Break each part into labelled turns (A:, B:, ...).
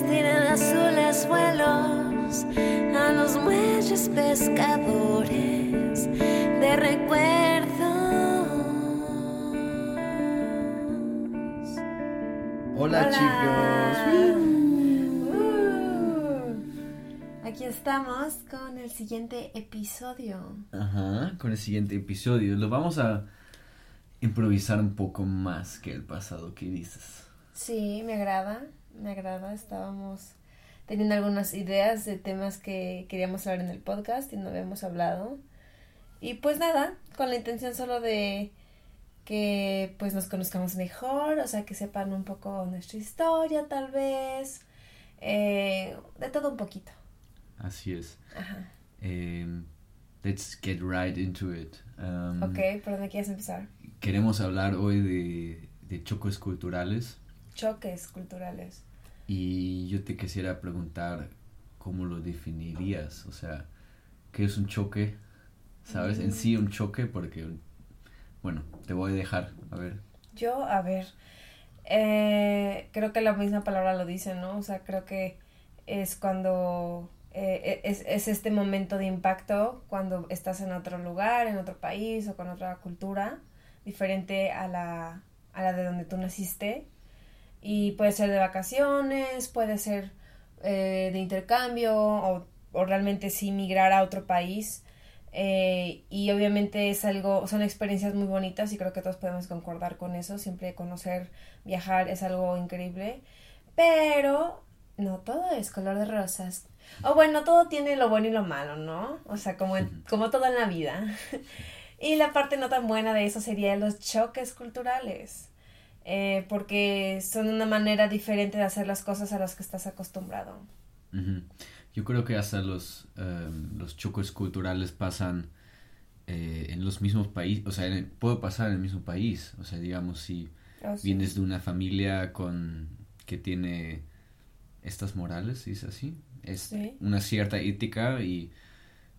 A: tienen azules vuelos a los muelles pescadores de recuerdos.
B: Hola, chicos.
A: Uh, aquí estamos con el siguiente episodio.
B: Ajá, con el siguiente episodio. Lo vamos a improvisar un poco más que el pasado, ¿qué dices?
A: Sí, me agrada, me agrada. Estábamos teniendo algunas ideas de temas que queríamos hablar en el podcast y no habíamos hablado. Y pues nada, con la intención solo de que pues nos conozcamos mejor, o sea, que sepan un poco nuestra historia tal vez, eh, de todo un poquito.
B: Así es.
A: Ajá.
B: Em, let's get right into it. Um,
A: Ok, ¿por dónde quieres empezar?
B: Queremos hablar hoy de, de choques culturales
A: Choques culturales.
B: y yo te quisiera preguntar cómo lo definirías, o sea, ¿qué es un choque? ¿Sabes? En sí un choque porque, bueno, te voy a dejar, a ver.
A: Yo, a ver, eh, creo que la misma palabra lo dice, ¿no? O sea, creo que es cuando eh, es, es este momento de impacto cuando estás en otro lugar, en otro país o con otra cultura diferente a la, a la de donde tú naciste. Y puede ser de vacaciones, puede ser eh, de intercambio o, o realmente sí migrar a otro país. Eh, y obviamente es algo, son experiencias muy bonitas y creo que todos podemos concordar con eso. Siempre conocer, viajar es algo increíble. Pero no todo es color de rosas. O bueno, todo tiene lo bueno y lo malo, ¿no? O sea, como, en- como todo en la vida. y la parte no tan buena de eso sería los choques culturales. Eh, porque son una manera diferente de hacer las cosas a las que estás acostumbrado.
B: Yo creo que hasta los, em, los choques culturales pasan eh, en los mismos países, o sea, en- puede pasar en el mismo país, o sea, digamos, si
A: Oh, sí.
B: vienes de una familia con que tiene estas morales, ¿es así? Es
A: Sí.
B: una cierta ética y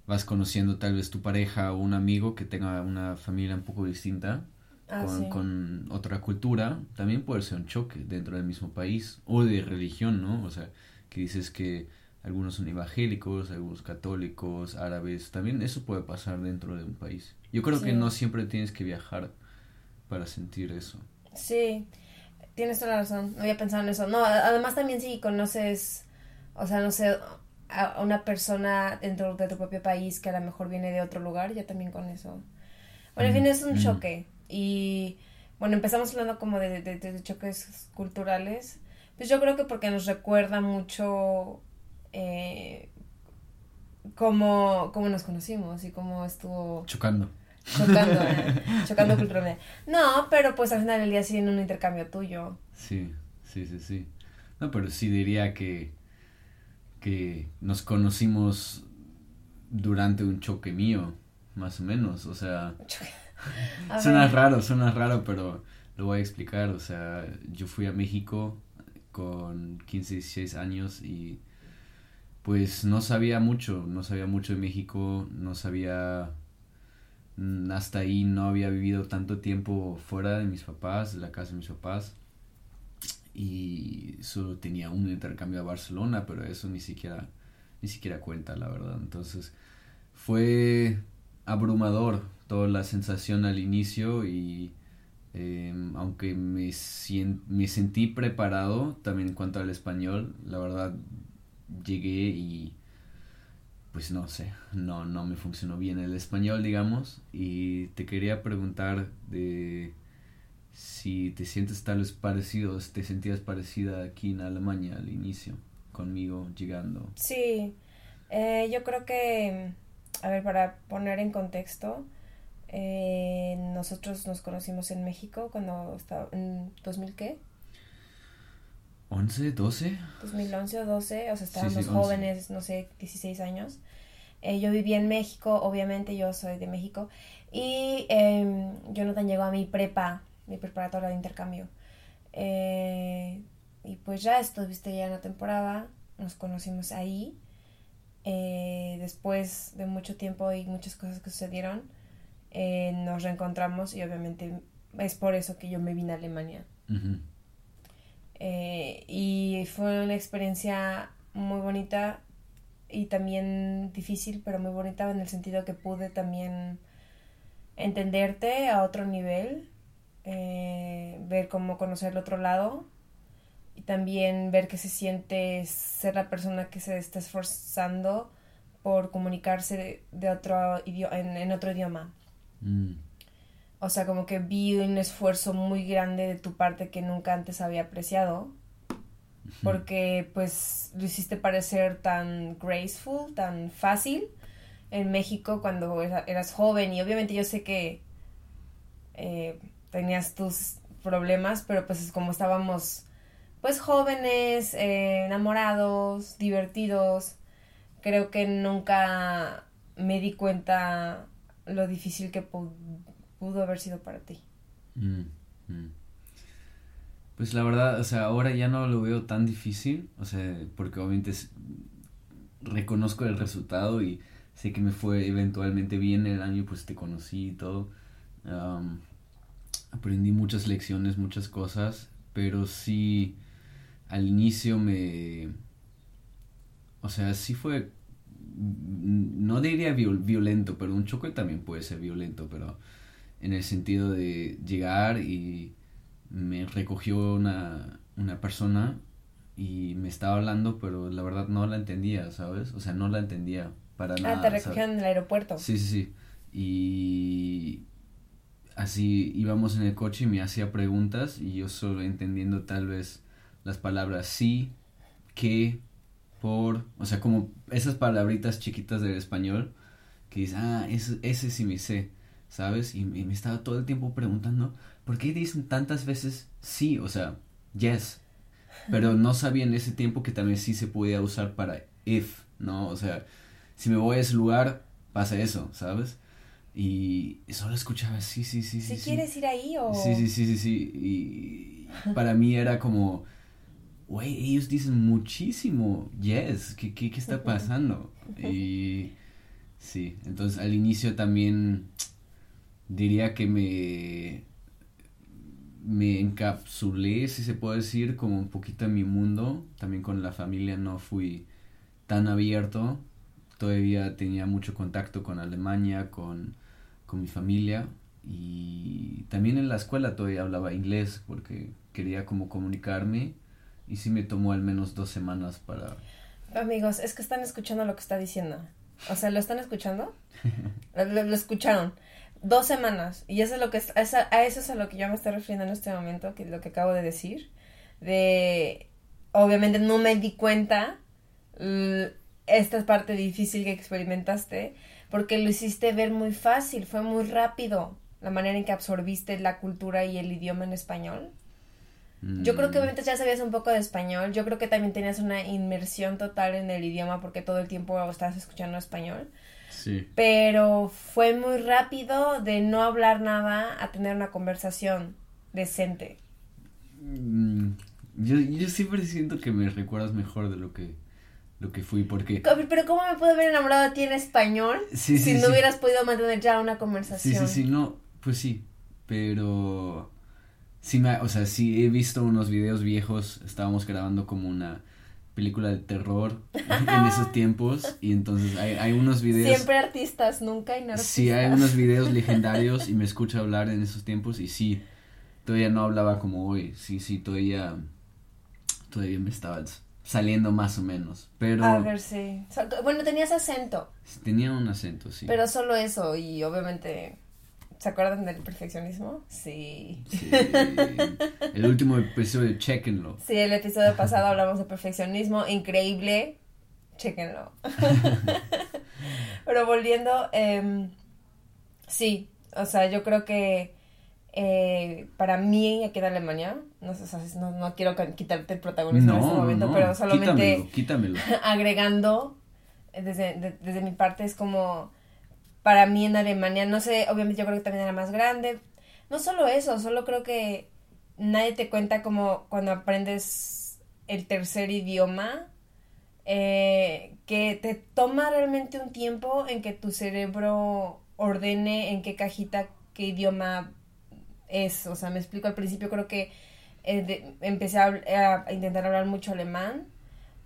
B: vas conociendo tal vez tu pareja o un amigo que tenga una familia un poco distinta
A: Ah,
B: con,
A: sí.
B: con otra cultura, también puede ser un choque dentro del mismo país o de religión, ¿no? O sea, que dices que algunos son evangélicos, algunos católicos, árabes, también eso puede pasar dentro de un país. Yo creo que no siempre tienes que viajar para sentir eso.
A: Sí, tienes toda la razón. No había pensado en eso. No, además también si conoces, o sea, no sé, a una persona dentro de tu propio país que a lo mejor viene de otro lugar, ya también con eso. Bueno, en fin, es un choque. Y bueno, empezamos hablando como de, de- de- choques culturales. Pues yo creo que porque nos recuerda mucho eh, cómo, cómo nos conocimos y cómo estuvo
B: Chocando.
A: chocando, eh, chocando culturalmente. No, pero pues al final del día sí en un intercambio tuyo.
B: Sí, sí, sí, sí. No, pero sí diría que, que nos conocimos durante un choque mío, más o menos. O sea,
A: A
B: suena raro, suena raro, pero lo voy a explicar. O sea, yo fui a México con 15, 16 años y pues no sabía mucho, no sabía mucho de México, no sabía, mm, hasta ahí no había vivido tanto tiempo fuera de mis papás, de la casa de mis papás y solo tenía un intercambio a Barcelona, pero eso ni siquiera, ni siquiera cuenta, la verdad. Entonces fue abrumador la sensación al inicio y eh, aunque me, me sentí preparado también en cuanto al español, la verdad llegué y pues no sé, no, no me funcionó bien el español, digamos, y te quería preguntar de si te sientes tal vez parecido, si te sentías parecida aquí en Alemania al inicio, conmigo llegando.
A: Sí, eh, yo creo que, a ver, para poner en contexto, eh, nosotros nos conocimos en México cuando estaba en 2000 qué?
B: 11, 12,
A: 2011 o 12, o sea, estábamos
B: sí, 11.
A: jóvenes, no sé, 16 años. Eh, yo vivía en México, obviamente yo soy de México, y eh, Jonathan llegó a mi prepa, mi preparatoria de intercambio. Eh, y pues ya estuviste ya en la temporada, nos conocimos ahí. Eh, después de mucho tiempo y muchas cosas que sucedieron, eh, nos reencontramos y obviamente es por eso que yo me vine a Alemania. Eh, y fue una experiencia muy bonita y también difícil, pero muy bonita en el sentido que pude también entenderte a otro nivel, eh, ver cómo conocer el otro lado y también ver que se siente ser la persona que se está esforzando por comunicarse de, otro en, otro idioma. Mm. O sea, como que vi un esfuerzo muy grande de tu parte que nunca antes había apreciado. Porque pues lo hiciste parecer tan graceful, tan fácil en México cuando eras joven. Y obviamente yo sé que eh, tenías tus problemas, pero pues como estábamos pues jóvenes, eh, enamorados, divertidos, creo que nunca me di cuenta lo difícil que pudo haber sido para ti. Mm,
B: mm. Pues la verdad, o sea, ahora ya no lo veo tan difícil, o sea, porque obviamente reconozco el resultado y sé que me fue eventualmente bien el año, pues te conocí y todo. aprendí muchas lecciones, muchas cosas, pero sí al inicio me... O sea, sí fue... No diría violento, pero un choque también puede ser violento, pero en el sentido de llegar y me recogió una, una persona y me estaba hablando, pero la verdad no la entendía, ¿sabes? O sea, no la entendía para nada.
A: Ah, te recogieron en el aeropuerto.
B: Sí, sí, sí. Y así íbamos en el coche y me hacía preguntas y yo solo entendiendo tal vez las palabras sí, que, por, o sea, como esas palabritas chiquitas del español que dices, ah, ese, ese sí me sé, ¿sabes? Y, me estaba todo el tiempo preguntando, ¿por qué dicen tantas veces sí? O sea, yes. Pero no sabía en ese tiempo que también sí se podía usar para if, ¿no? O sea, si me voy a ese lugar, pasa eso, ¿sabes? Y solo escuchaba, sí, sí, sí,
A: sí. ¿Si quieres ir ahí o...?
B: Sí, sí, sí, sí, sí. Y para mí era como, güey, ellos dicen muchísimo yes, ¿qué, qué, qué está pasando? Y sí, entonces al inicio también diría que me, me encapsulé, si se puede decir, como un poquito en mi mundo, también con la familia no fui tan abierto, todavía tenía mucho contacto con Alemania, con, con mi familia. Y también en la escuela todavía hablaba inglés porque quería como comunicarme y sí me tomó al menos dos semanas para...
A: Amigos, es que están escuchando lo que está diciendo. O sea, ¿lo están escuchando? lo, escucharon. Dos semanas. Y eso es lo que a eso es a lo que yo me estoy refiriendo en este momento, que lo que acabo de decir. De obviamente no me di cuenta esta parte difícil que experimentaste, porque lo hiciste ver muy fácil, fue muy rápido la manera en que absorbiste la cultura y el idioma en español. Yo creo que mm. obviamente ya sabías un poco de español. Yo creo que también tenías una inmersión total en el idioma porque todo el tiempo estabas escuchando español. Sí. Pero fue muy rápido de no hablar nada a tener una conversación decente.
B: Mm, yo, yo siempre siento que me recuerdas mejor de lo que lo que fui porque
A: pero cómo me puedo haber enamorado de ti en español si no hubieras podido mantener ya una conversación
B: sí sí sí no pues sí pero sí me, o sea, sí he visto unos videos viejos, estábamos grabando como una película de terror en esos tiempos. Y entonces hay, hay unos videos
A: siempre artistas nunca hay
B: sí hay unos videos legendarios y me escucha hablar en esos tiempos. Y sí todavía no hablaba como hoy. Sí sí todavía todavía me estaba saliendo más o menos. Pero
A: a ver sí. Bueno tenías acento.
B: Tenía un acento sí.
A: Pero solo eso y obviamente ¿Se acuerdan del perfeccionismo? Sí. sí.
B: El último episodio, chequenlo.
A: Sí, el episodio pasado hablamos de perfeccionismo, increíble, chequenlo. Pero volviendo, eh, sí, o sea, yo creo que eh, para mí aquí en Alemania, no sé, no, no quiero quitarte el protagonismo en este momento, pero solamente
B: quítamelo,
A: agregando, desde, desde mi parte es como para mí en Alemania, no sé, obviamente yo creo que también era más grande. No solo eso, solo creo que nadie te cuenta como cuando aprendes el tercer idioma, eh, que te toma realmente un tiempo en que tu cerebro ordene en qué cajita, qué idioma es. O sea, me explico al principio, creo que eh, empecé a, intentar hablar mucho alemán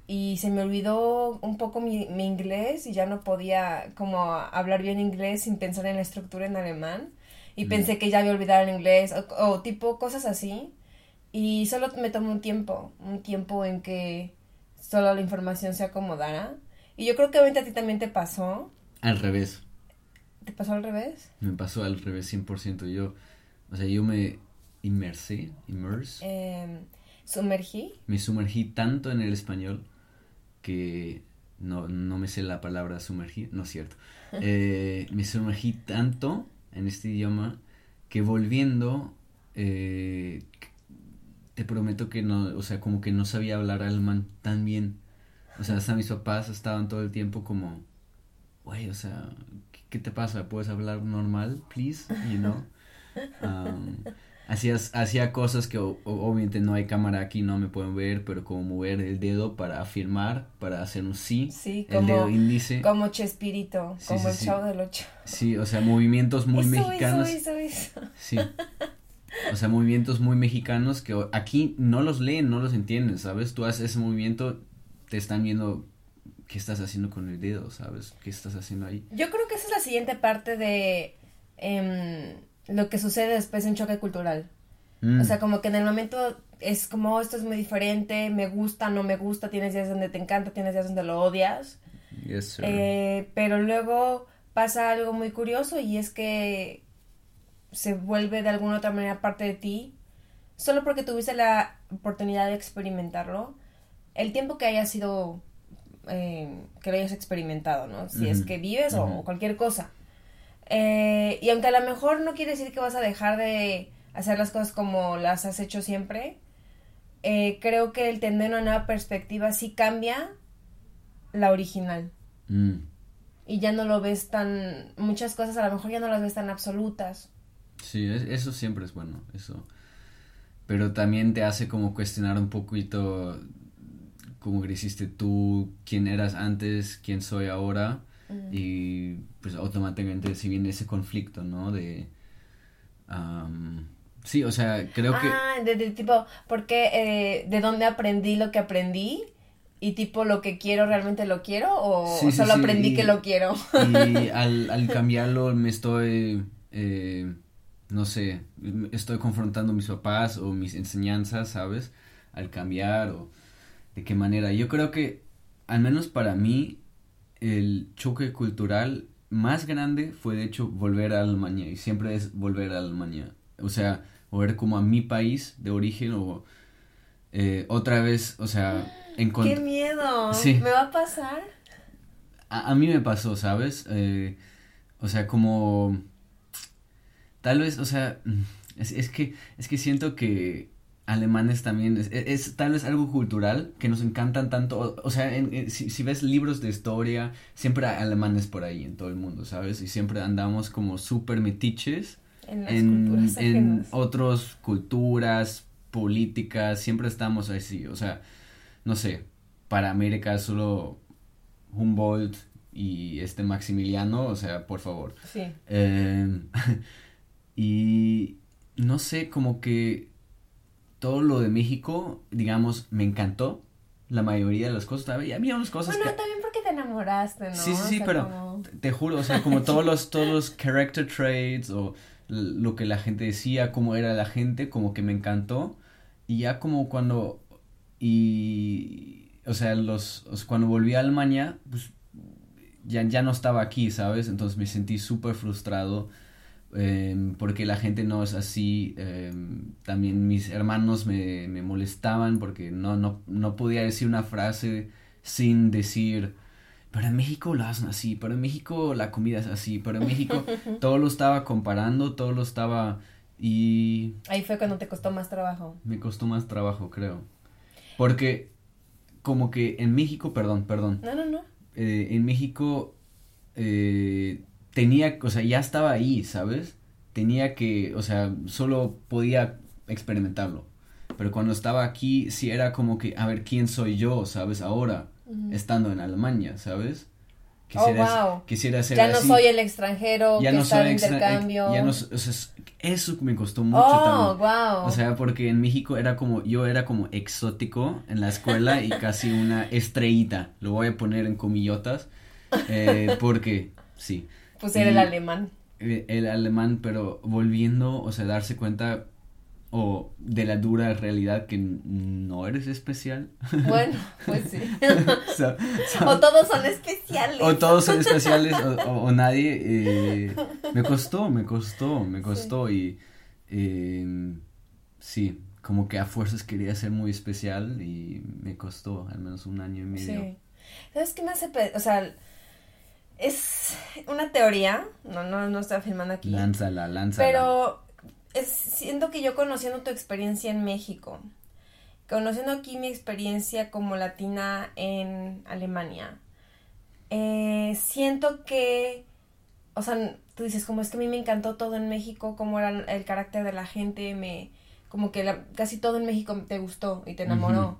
A: y se me olvidó un poco mi, inglés y ya no podía como hablar bien inglés sin pensar en la estructura en alemán y mm. pensé que ya había olvidado el inglés o, tipo cosas así y solo me tomó un tiempo, un tiempo en que solo la información se acomodara y yo creo que ahorita a ti también te pasó.
B: Al revés.
A: ¿Te pasó al revés?
B: Me pasó al revés 100%. Yo, o sea, yo me inmersé, immerse.
A: Em, sumergí.
B: Me sumergí tanto en el español que no, no me sé la palabra sumergir, no es cierto. Eh, me sumergí tanto en este idioma que volviendo, eh, te prometo que no, o sea, como que no sabía hablar alemán tan bien. O sea, hasta mis papás estaban todo el tiempo como, güey, o sea, ¿qué, te pasa? ¿Puedes hablar normal, please? You know? Um, hacías, hacía cosas que obviamente no hay cámara aquí, no me pueden ver, pero como mover el dedo para afirmar, para hacer un sí,
A: sí el dedo índice. Como Chespirito, como el chavo del ocho.
B: Sí, o sea, movimientos muy mexicanos. Sí. O sea, movimientos muy mexicanos que aquí no los leen, no los entienden, ¿sabes? Tú haces ese movimiento, te están viendo qué estás haciendo con el dedo, ¿sabes? ¿Qué estás haciendo ahí?
A: Yo creo que esa es la siguiente parte de em, lo que sucede después en choque cultural. Mm. O sea, como que en el momento es como, oh, esto es muy diferente, me gusta, no me gusta, tienes días donde te encanta, tienes días donde lo odias.
B: Yes,
A: eh, pero luego pasa algo muy curioso y es que se vuelve de alguna otra manera parte de ti, solo porque tuviste la oportunidad de experimentarlo el tiempo que haya sido, eh, que lo hayas experimentado, ¿no? Si es que vives o cualquier cosa. Eh, y aunque a lo mejor no quiere decir que vas a dejar de hacer las cosas como las has hecho siempre, eh, creo que el tener una nueva perspectiva sí cambia la original. Mm. Y ya no lo ves tan, muchas cosas a lo mejor ya no las ves tan absolutas.
B: Sí, eso siempre es bueno, eso. Pero también te hace como cuestionar un poquito cómo creciste tú, quién eras antes, quién soy ahora. Y pues automáticamente si viene ese conflicto, ¿no? De... sí, o sea, creo que...
A: Ah, de, tipo, porque eh, de dónde aprendí lo que aprendí y tipo lo que quiero realmente lo quiero o, solo aprendí que lo quiero.
B: Y al, al cambiarlo me estoy, eh, no sé, estoy confrontando mis papás o mis enseñanzas, ¿sabes? Al cambiar o de qué manera. Yo creo que, al menos para mí, el choque cultural más grande fue de hecho volver a Alemania y siempre es volver a Alemania. O sea, volver como a mi país de origen o eh, otra vez, o sea,
A: encontrar... ¡Qué miedo! ¿Me va a pasar?
B: A, mí me pasó, ¿sabes? Eh, o sea, como... Tal vez, o sea, es, es que, es que siento que alemanes también es, tal vez algo cultural que nos encantan tanto o, sea si, ves libros de historia siempre hay alemanes por ahí en todo el mundo sabes y siempre andamos como súper metiches en, en, otras culturas políticas siempre estamos así o sea no sé para América solo Humboldt y este Maximiliano o sea por favor.
A: Sí.
B: Em, y no sé como que todo lo de México, digamos, me encantó. La mayoría de las cosas, había, había unas cosas
A: bueno, también porque te enamoraste, ¿no?
B: Sí, sí, sí, pero te, juro, o sea, como todos los, todos los character traits o lo que la gente decía, cómo era la gente, como que me encantó. Y ya como cuando, y, o sea, los, cuando volví a Alemania, pues ya, ya no estaba aquí, ¿sabes? Entonces me sentí súper frustrado Em, porque la gente no es así. Em, también mis hermanos me, me molestaban porque no, no, no podía decir una frase sin decir, pero en México lo hacen así, pero en México la comida es así, pero en México todo lo estaba comparando, todo lo estaba y...
A: Ahí fue cuando te costó más trabajo.
B: Me costó más trabajo, creo. Porque como que en México, perdón, perdón.
A: No, no, no.
B: Eh, en México eh, tenía, o sea, ya estaba ahí, ¿sabes? Tenía que, o sea, solo podía experimentarlo. Pero cuando estaba aquí, sí era como que, a ver, ¿quién soy yo, ¿sabes? Ahora, estando en Alemania, ¿sabes?
A: Quisiera, oh, wow.
B: quisiera ser
A: Ya no soy el extranjero ya que no está en intercambio.
B: Ya no, o sea, Eso me costó mucho
A: Oh,
B: también.
A: wow.
B: O sea, porque en México era como, yo era como exótico en la escuela y casi una estrellita. Lo voy a poner en comillotas. eh, porque, sí.
A: Pues era el alemán.
B: eh, El alemán, pero volviendo, o sea, darse cuenta o de la dura realidad que no eres especial.
A: Bueno, pues sí.
B: O
A: todos son especiales.
B: o todos son especiales o, o- o nadie. eh, me costó, me costó, me costó y eh, sí, como que a fuerzas quería ser muy especial y me costó al menos un año y medio.
A: Sí. ¿Sabes qué me hace? O sea, es una teoría. No, no, no estoy afirmando aquí.
B: Lánzala, lánzala.
A: Pero es, siento que yo conociendo tu experiencia en México, conociendo aquí mi experiencia como latina en Alemania, eh, siento que, o sea, tú dices, como es que a mí me encantó todo en México, como era el carácter de la gente, me, como que la- casi todo en México te gustó y te enamoró,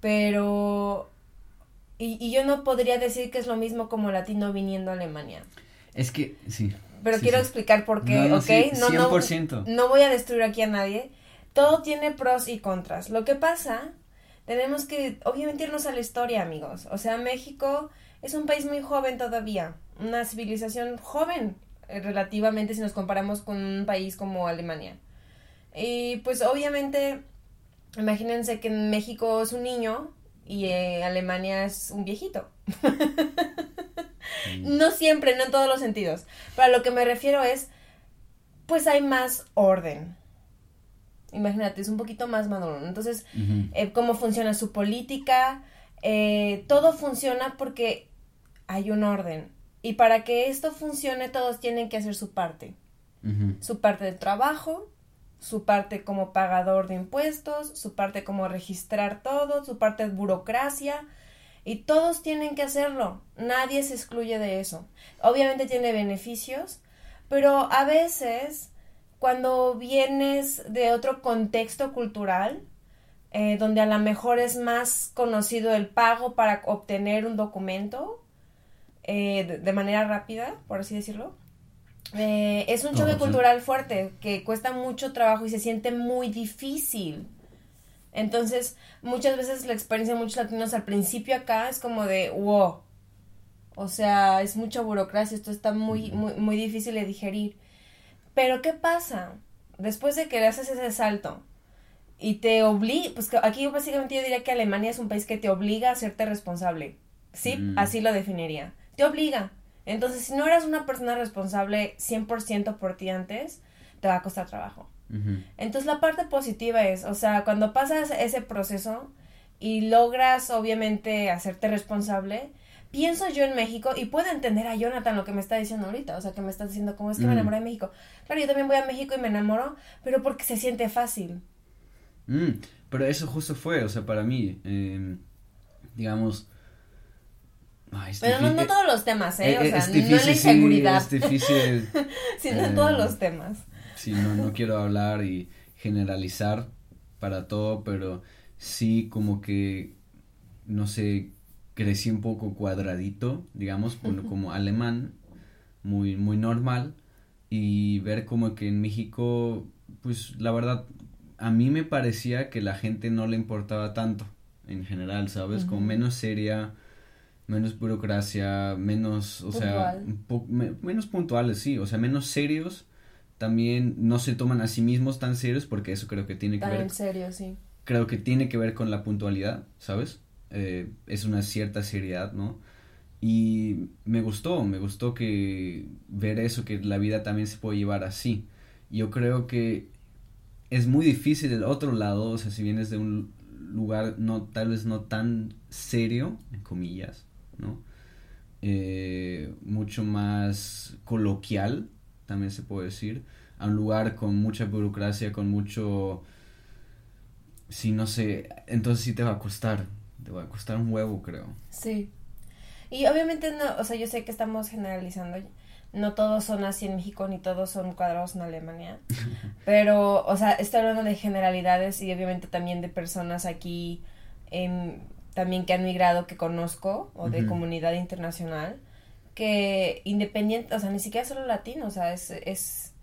A: pero, y, y yo no podría decir que es lo mismo como latino viniendo a Alemania.
B: Es que, sí.
A: Pero
B: Sí,
A: quiero
B: sí.
A: explicar por qué,
B: No, no,
A: ¿ok?
B: sí,
A: no, no,
B: 100%.
A: no voy a destruir aquí a nadie. Todo tiene pros y contras. Lo que pasa, tenemos que, obviamente, irnos a la historia, amigos. O sea, México es un país muy joven todavía. Una civilización joven, eh, relativamente, si nos comparamos con un país como Alemania. Y pues, obviamente, imagínense que en México es un niño y eh, Alemania es un viejito. No siempre, no en todos los sentidos. Pero a lo que me refiero es, pues hay más orden. Imagínate, es un poquito más maduro. Entonces, eh, cómo funciona su política, eh, todo funciona porque hay un orden. Y para que esto funcione, todos tienen que hacer su parte. Su parte del trabajo, su parte como pagador de impuestos, su parte como registrar todo, su parte de burocracia. Y todos tienen que hacerlo. Nadie se excluye de eso. Obviamente tiene beneficios, pero a veces cuando vienes de otro contexto cultural, eh, donde a lo mejor es más conocido el pago para obtener un documento eh, de, de manera rápida, por así decirlo, eh, es un
B: Oh,
A: choque cultural fuerte que cuesta mucho trabajo y se siente muy difícil. Entonces, muchas veces la experiencia de muchos latinos al principio acá es como de, wow, o sea, es mucha burocracia, esto está muy, muy, muy difícil de digerir. Pero, ¿qué pasa? Después de que le haces ese salto y te obliga, pues que aquí básicamente yo diría que Alemania es un país que te obliga a hacerte responsable. Sí,
B: Mm.
A: así lo definiría. Te obliga. Entonces, si no eras una persona responsable 100% por ti antes, te va a costar trabajo. Entonces la parte positiva es, o sea, cuando pasas ese proceso y logras obviamente hacerte responsable, pienso yo en México y puedo entender a Jonathan lo que me está diciendo ahorita, o sea, que me está diciendo cómo es que me
B: Mm.
A: enamoré de México. Claro, yo también voy a México y me enamoro, pero porque se siente fácil.
B: Mm, pero eso justo fue, o sea, para mí, eh, digamos...
A: Pero no, todos los temas, ¿eh?
B: eh,
A: O sea,
B: es
A: no la
B: difícil, sí,
A: inseguridad,
B: es difícil,
A: sino en
B: eh,
A: todos los temas.
B: sí, no, no quiero hablar y generalizar para todo, pero sí como que, no sé, crecí un poco cuadradito, digamos,
A: Ujú.
B: como alemán, muy, muy normal, y ver como que en México, pues la verdad, a mí me parecía que la gente no le importaba tanto, en general, ¿sabes? Como menos seria, menos burocracia, menos, o sea,
A: Puntual.
B: un po- me- menos puntuales, sí, o sea, menos serios. También no se toman a sí mismos tan serios porque eso creo que tiene que
A: Tan
B: ver,
A: en serio, sí.
B: creo que tiene que ver con la puntualidad, ¿sabes? Eh, es una cierta seriedad, ¿no? Y me gustó, me gustó que ver eso, que la vida también se puede llevar así. Yo creo que es muy difícil el otro lado, o sea, si vienes de un lugar no, tal vez no tan serio, en comillas, ¿no? Eh, mucho más coloquial, también se puede decir, a un lugar con mucha burocracia, con mucho, sí, no sé, entonces sí te va a costar, te va a costar un huevo, creo.
A: Sí. Y obviamente no, o sea, yo sé que estamos generalizando. No todos son así en México, ni todos son cuadrados en Alemania. Pero, o sea, estoy hablando de generalidades y obviamente también de personas aquí em, también que han migrado que conozco o de comunidad internacional que independiente, o sea, ni siquiera solo latino, o sea, es, es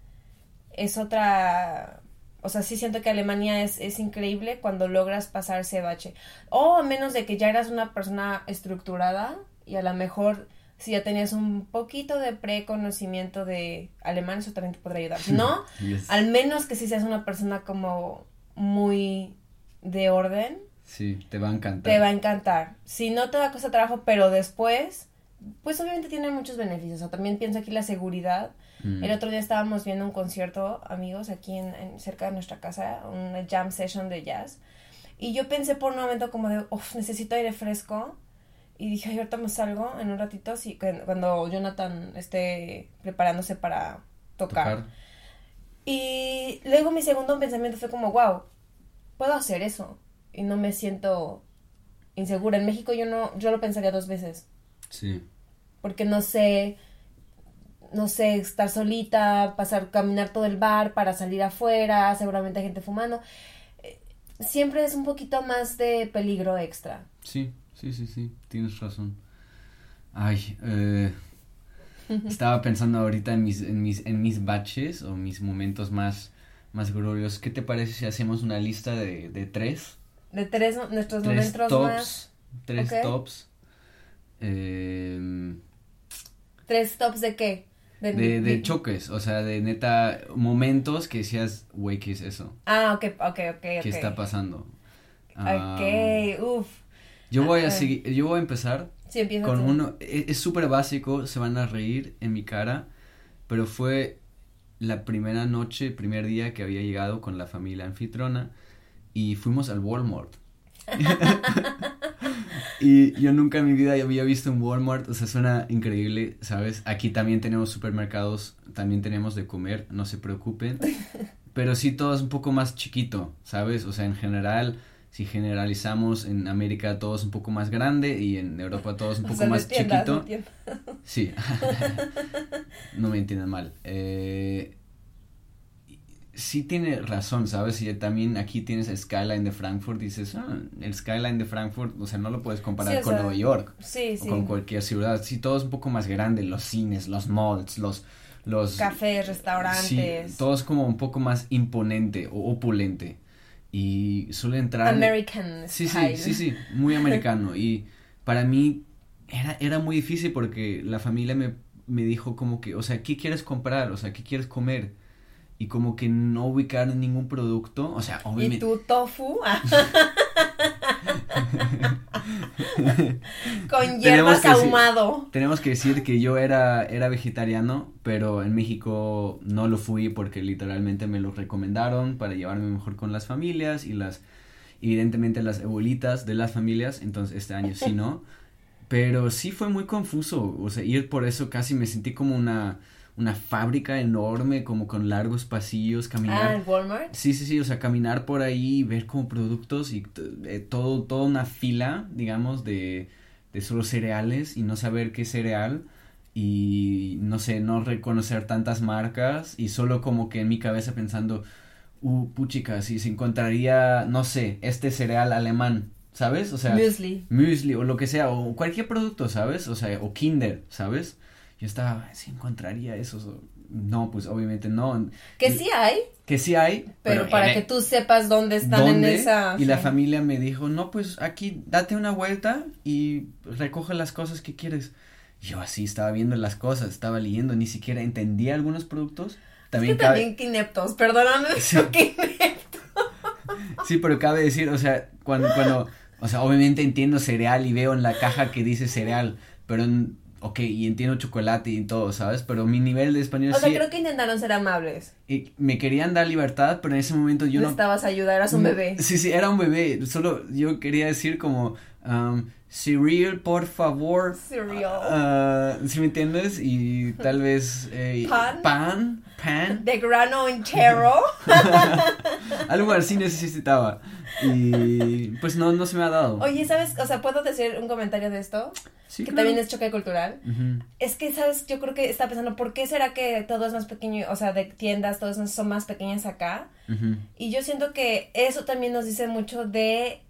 A: es otra, o sea, sí siento que Alemania es, es increíble cuando logras pasar ese bache. O a menos de que ya eras una persona estructurada y a lo mejor si ya tenías un poquito de preconocimiento de alemán, eso también te podrá ayudar. No,
B: Yes.
A: al menos que si seas una persona como muy de orden,
B: Sí, te va a encantar.
A: te va a encantar. Si no te va a costar trabajo, pero después, pues obviamente tiene muchos beneficios. O sea, también pienso aquí la seguridad.
B: Mm.
A: El otro día estábamos viendo un concierto, amigos, aquí en, en- cerca de nuestra casa, una jam session de jazz. Y yo pensé por un momento como de, uff, necesito aire fresco. Y dije, ay, ahorita me salgo en un ratito, que- cuando Jonathan esté preparándose para tocar.
B: Tocar.
A: Y luego mi segundo pensamiento fue como, wow, puedo hacer eso. Y no me siento insegura. En México yo no, yo lo pensaría dos veces.
B: Sí.
A: Porque no sé, no sé, estar solita, pasar, caminar todo el bar para salir afuera, seguramente hay gente fumando. Eh, Siempre es un poquito más de peligro extra.
B: Sí, sí, sí, sí, tienes razón. Ay, eh, estaba pensando ahorita en mis, en mis, en mis baches o mis momentos más, más gloriosos. ¿Qué te parece si hacemos una lista de, de tres?
A: De tres, nuestros
B: Tres
A: momentos
B: tops.
A: más.
B: Tres
A: Ok.
B: tops. eh,
A: ¿Tres tops de qué?
B: de, de choques, o sea, de neta momentos que decías, güey, ¿qué es eso?
A: Ah, ok, ok, ok.
B: ¿Qué está pasando?
A: Ok, uff.
B: yo voy a
A: Ah,
B: seguir, yo voy a empezar
A: Sí,
B: con
A: tú.
B: uno, e- es súper básico, se van a reír en mi cara, pero fue la primera noche, primer día que había llegado con la familia anfitrona y fuimos al Walmart. y yo nunca en mi vida había visto un Walmart, o sea, suena increíble, ¿sabes? Aquí también tenemos supermercados, también tenemos de comer, no se preocupen, pero sí todo es un poco más chiquito, ¿sabes? O sea, en general, si generalizamos, en América todo es un poco más grande y en Europa todo es un
A: O sea,
B: poco más chiquito. Sí, no me entiendan mal. Eh, sí tiene razón, ¿sabes? Y también aquí tienes el Skyline de Frankfurt, dices, ah, el Skyline de Frankfurt, o sea, no lo puedes comparar
A: Sí,
B: con
A: sea,
B: Nueva York
A: Sí,
B: o
A: sí.
B: con cualquier ciudad. Sí, todo es un poco más grande, los cines, los malls, los... los
A: Cafés, restaurantes.
B: Sí, todo es como un poco más imponente o opulente. Y suele entrar...
A: American
B: Sí, sí, sí, sí, muy americano. Y para mí era, era muy difícil porque la familia me, me dijo como que, o sea, ¿qué quieres comprar? O sea, ¿qué quieres comer? Y como que no ubicaron ningún producto, o sea,
A: ¿Y
B: obviamente...
A: tu tofu? Con
B: Tenemos
A: hierbas
B: decir-
A: ahumado.
B: Tenemos que decir que yo era, era vegetariano, pero en México no lo fui porque literalmente me lo recomendaron para llevarme mejor con las familias y las, evidentemente las abuelitas de las familias, entonces este año sí no. Pero sí fue muy confuso, o sea, ir por eso casi me sentí como una, una fábrica enorme, como con largos pasillos, caminar.
A: Ah, Walmart.
B: Sí, sí, sí, o sea, caminar por ahí y ver como productos y eh, todo, toda una fila, digamos, de, de solo cereales y no saber qué cereal y no sé, no reconocer tantas marcas y solo como que en mi cabeza pensando, uh, puchica, si se encontraría, no sé, este cereal alemán, ¿sabes? O sea,
A: Muesli.
B: muesli o lo que sea, o cualquier producto, ¿sabes? O sea, o Kinder, ¿sabes? Yo estaba, si encontraría eso, no, pues obviamente no.
A: Que sí hay,
B: Que sí hay,
A: pero, para
B: en-
A: que tú sepas dónde están en esa.
B: Y la
A: sí.
B: familia me dijo, no, pues aquí date una vuelta y recoge las cosas que quieres. Yo así estaba viendo las cosas, estaba leyendo, ni siquiera entendía algunos productos. También
A: Es que
B: cabe,
A: también qué ineptos, perdóname,
B: Sí.
A: pero
B: sí, pero cabe decir, o sea, cuando, cuando, o sea, obviamente entiendo cereal y veo en la caja que dice cereal, pero, en- ok, y entiendo chocolate y todo, ¿sabes? Pero mi nivel de español
A: O sea, creo que intentaron ser amables.
B: y me querían dar libertad, pero en ese momento yo no,
A: Necesitabas ayudar, eras un bebé.
B: Sí, sí, era un bebé. Solo yo quería decir como, um, cereal, por favor.
A: Cereal.
B: Ah, ¿Sí me entiendes? Y tal vez... eh,
A: Pan.
B: Pan. Pan.
A: De grano entero.
B: Algo así necesitaba. Y pues no, no se me ha dado.
A: Oye, ¿sabes? O sea, ¿puedo decir un comentario de esto?
B: Sí,
A: que
B: claro.
A: también es choque cultural. Es que, ¿sabes? Yo creo que estaba pensando, ¿por qué será que todo es más pequeño? O sea, de tiendas, todas son más pequeñas acá. Y yo siento que eso también nos dice mucho de,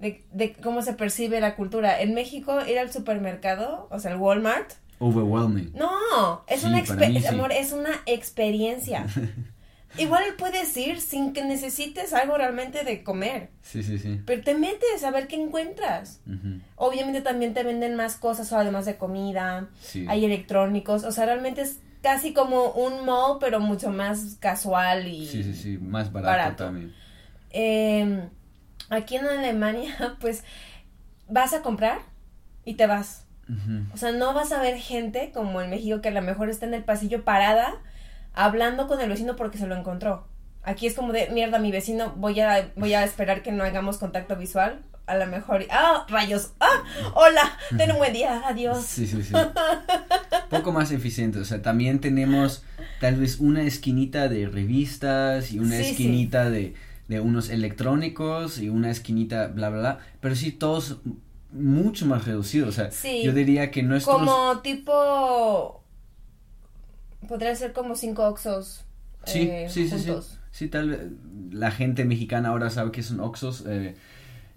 A: de, de cómo se percibe la cultura. En México, ir al supermercado, o sea, el Walmart,
B: Overwhelming.
A: no, es
B: Sí,
A: una
B: mí
A: experiencia,
B: sí.
A: amor, es una experiencia. igual puedes ir sin que necesites algo realmente de comer.
B: Sí, sí, sí.
A: Pero te metes a ver qué encuentras.
B: Ujú.
A: Obviamente también te venden más cosas, además de comida,
B: Sí.
A: hay electrónicos, o sea, realmente es casi como un mall, pero mucho más casual y...
B: Sí, sí, sí, más barato,
A: Barato.
B: también.
A: Eh, aquí en Alemania, pues, vas a comprar y te vas. O sea, no vas a ver gente como en México que a lo mejor está en el pasillo parada hablando con el vecino porque se lo encontró. Aquí es como de, mierda, mi vecino, voy a, voy a esperar que no hagamos contacto visual. A lo mejor, ah, rayos, ah, hola, ten un buen día, adiós.
B: Sí, sí, sí. Poco más eficiente, o sea, también tenemos tal vez una esquinita de revistas y una
A: Sí, sí.
B: esquinita de, de unos electrónicos y una esquinita bla, bla, bla, pero sí todos mucho más reducidos, o sea,
A: Sí.
B: yo diría que nuestros...
A: Como tipo, podría ser como cinco oxos
B: Sí,
A: eh,
B: sí, sí, sí. Sí, tal vez la gente mexicana ahora sabe que son Oxos. eh,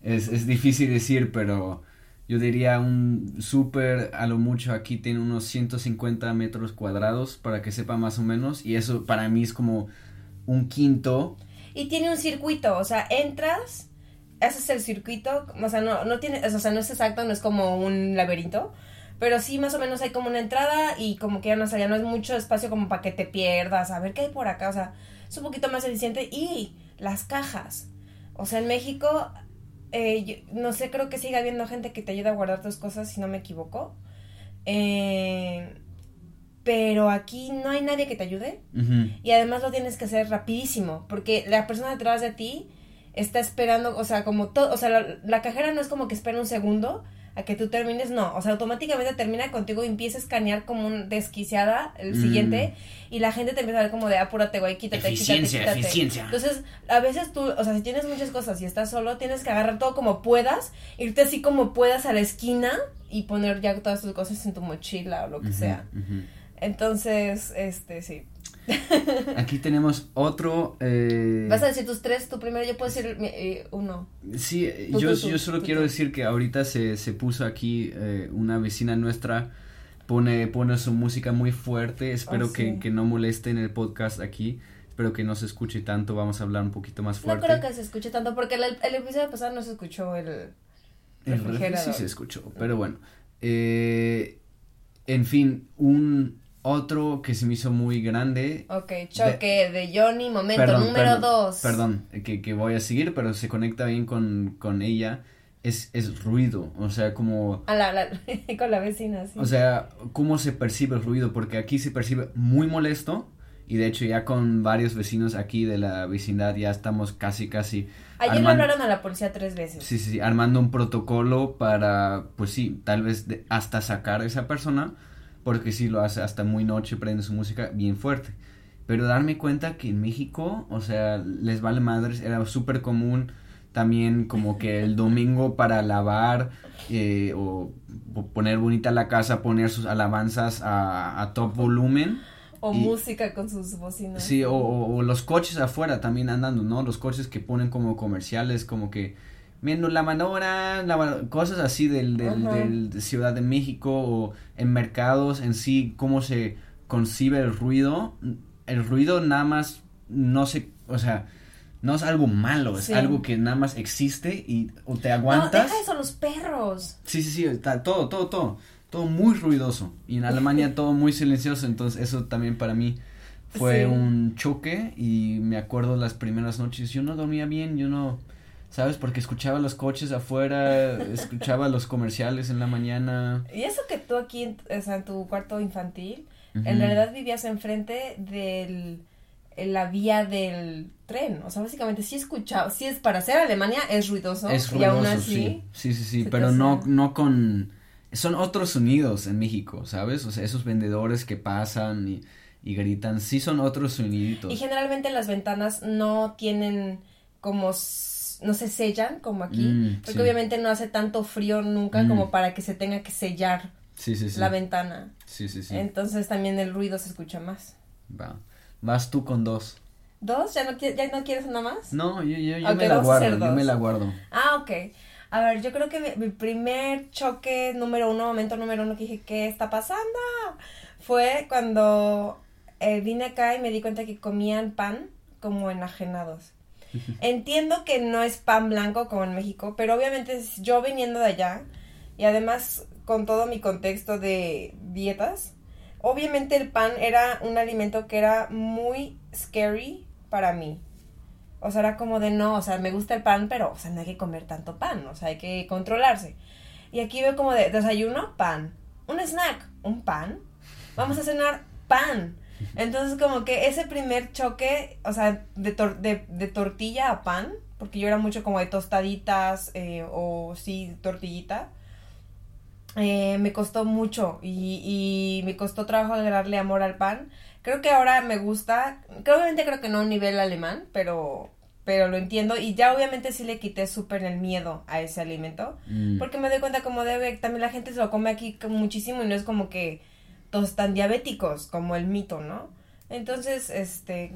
B: es, es difícil decir, pero yo diría un súper, a lo mucho aquí tiene unos 150 metros cuadrados para que sepa más o menos. Y eso para mí es como un quinto.
A: Y tiene un circuito, o sea, entras, haces el circuito, o sea, no, no tiene, o sea, no es exacto, no es como un laberinto, pero sí más o menos hay como una entrada y como que ya no salía, no es mucho espacio como para que te pierdas, a ver qué hay por acá, o sea, es un poquito más eficiente y las cajas, o sea, en México, eh, yo- no sé, creo que sigue habiendo gente que te ayuda a guardar tus cosas, si no me equivoco, eh, pero aquí no hay nadie que te ayude. Y además lo tienes que hacer rapidísimo, porque la persona detrás de ti está esperando, o sea, como todo, o sea, la, la cajera no es como que espera un segundo a que tú termines, no, o sea, automáticamente termina contigo y empieza a escanear como un desquiciada el
B: Mm.
A: siguiente y la gente te empieza a ver como de apúrate, güey, quítate,
B: Eficiencia,
A: quítate, quítate.
B: eficiencia.
A: Entonces, a veces tú, o sea, si tienes muchas cosas y estás solo, tienes que agarrar todo como puedas, irte así como puedas a la esquina y poner ya todas tus cosas en tu mochila o lo que sea. Entonces, este, sí.
B: Aquí tenemos otro. eh,
A: Vas a decir tus tres, tú primero, yo puedo decir eh, uno.
B: Sí, eh,
A: Tú,
B: yo,
A: tú, tú,
B: yo solo
A: tú,
B: quiero
A: tú.
B: decir que ahorita se, se puso aquí eh, una vecina nuestra, pone, pone su música muy fuerte, espero
A: Oh,
B: que,
A: sí.
B: que no moleste en el podcast aquí, espero que no se escuche tanto, vamos a hablar un poquito más
A: No
B: fuerte.
A: creo que se escuche tanto porque el, el episodio pasado no se escuchó el...
B: El refri sí
A: refrigerador.
B: se escuchó, pero bueno. Eh, en fin, un otro que se me hizo muy grande.
A: Ok, choque de, Johnny, momento
B: Perdón,
A: número
B: perdón,
A: dos.
B: Perdón, que, que voy a seguir, pero se conecta bien con, con ella. Es, es ruido, o sea, como
A: A la, la- con la vecina, sí.
B: O sea, ¿cómo se percibe el ruido? Porque aquí se percibe muy molesto y de hecho ya con varios vecinos aquí de la vecindad ya estamos casi, casi
A: Ayer le
B: arman-
A: hablaron a la policía tres veces.
B: sí, sí, sí, armando un protocolo para, pues sí, tal vez de- hasta sacar a esa persona, porque sí lo hace hasta muy noche, prende su música bien fuerte. Pero darme cuenta que en México, o sea, les vale madres, era súper común también como que el domingo para lavar eh, o, o poner bonita la casa, poner sus alabanzas a, a top volumen.
A: O
B: y-
A: música con sus bocinas.
B: Sí, o, o- o los coches afuera también andando, ¿no? Los coches que ponen como comerciales, como que viendo la manora, la, cosas así del, del, de Ciudad de México o en mercados en sí, cómo se concibe el ruido. El ruido nada más no se, o sea, no es algo malo, es algo que nada más existe y o te
A: No,
B: aguantas.
A: deja eso, los perros.
B: Sí, sí, sí, está todo, todo, todo, todo muy ruidoso. Y en Alemania todo muy silencioso, entonces eso también para mí fue
A: Sí.
B: un choque y me acuerdo las primeras noches, yo no dormía bien, yo no, ¿sabes? Porque escuchaba los coches afuera, escuchaba los comerciales en la mañana.
A: Y eso que tú aquí, en- o sea, en tu cuarto infantil, en realidad vivías enfrente del en la vía del tren, o sea, básicamente sí escuchaba, sí es para ser Alemania es ruidoso,
B: Es
A: y aún
B: ruidoso,
A: así,
B: sí, sí, sí, pero no, no con, son otros sonidos en México, ¿sabes? O sea, esos vendedores que pasan y, y gritan, sí son otros soniditos.
A: y generalmente las ventanas no tienen como no se sellan como aquí,
B: Mm,
A: porque
B: sí.
A: obviamente no hace tanto frío nunca
B: Mm.
A: como para que se tenga que sellar
B: Sí, sí, sí.
A: la ventana.
B: Sí, sí, sí.
A: Entonces también el ruido se escucha más.
B: Va. Vas tú con dos.
A: ¿Dos? ¿Ya no, qui- ya no quieres una más?
B: No, yo, yo, yo me la guardo, yo me la guardo.
A: Ah, ok. A ver, yo creo que mi, mi primer choque número uno, momento número uno que dije, ¿qué está pasando? Fue cuando eh, vine acá y me di cuenta que comían pan, como enajenados. Entiendo que no es pan blanco como en México, pero obviamente yo viniendo de allá y además con todo mi contexto de dietas, obviamente el pan era un alimento que era muy scary para mí. O sea, era como de no, o sea, me gusta el pan, pero, o sea, no hay que comer tanto pan, o sea, hay que controlarse. Y aquí veo como de desayuno, pan. Un snack, un pan. Vamos a cenar, pan. Entonces, como que ese primer choque, o sea, de, de, tortilla a pan, porque yo era mucho como de tostaditas eh, o sí, tortillita, eh, me costó mucho y, y me costó trabajo agarrarle amor al pan. Creo que ahora me gusta, obviamente creo que no a un nivel alemán, pero, pero lo entiendo y ya obviamente sí le quité súper el miedo a ese alimento, mm. porque me doy cuenta como debe, también la gente se lo come aquí muchísimo y no es como que todos tan diabéticos como el mito, ¿no? Entonces, este,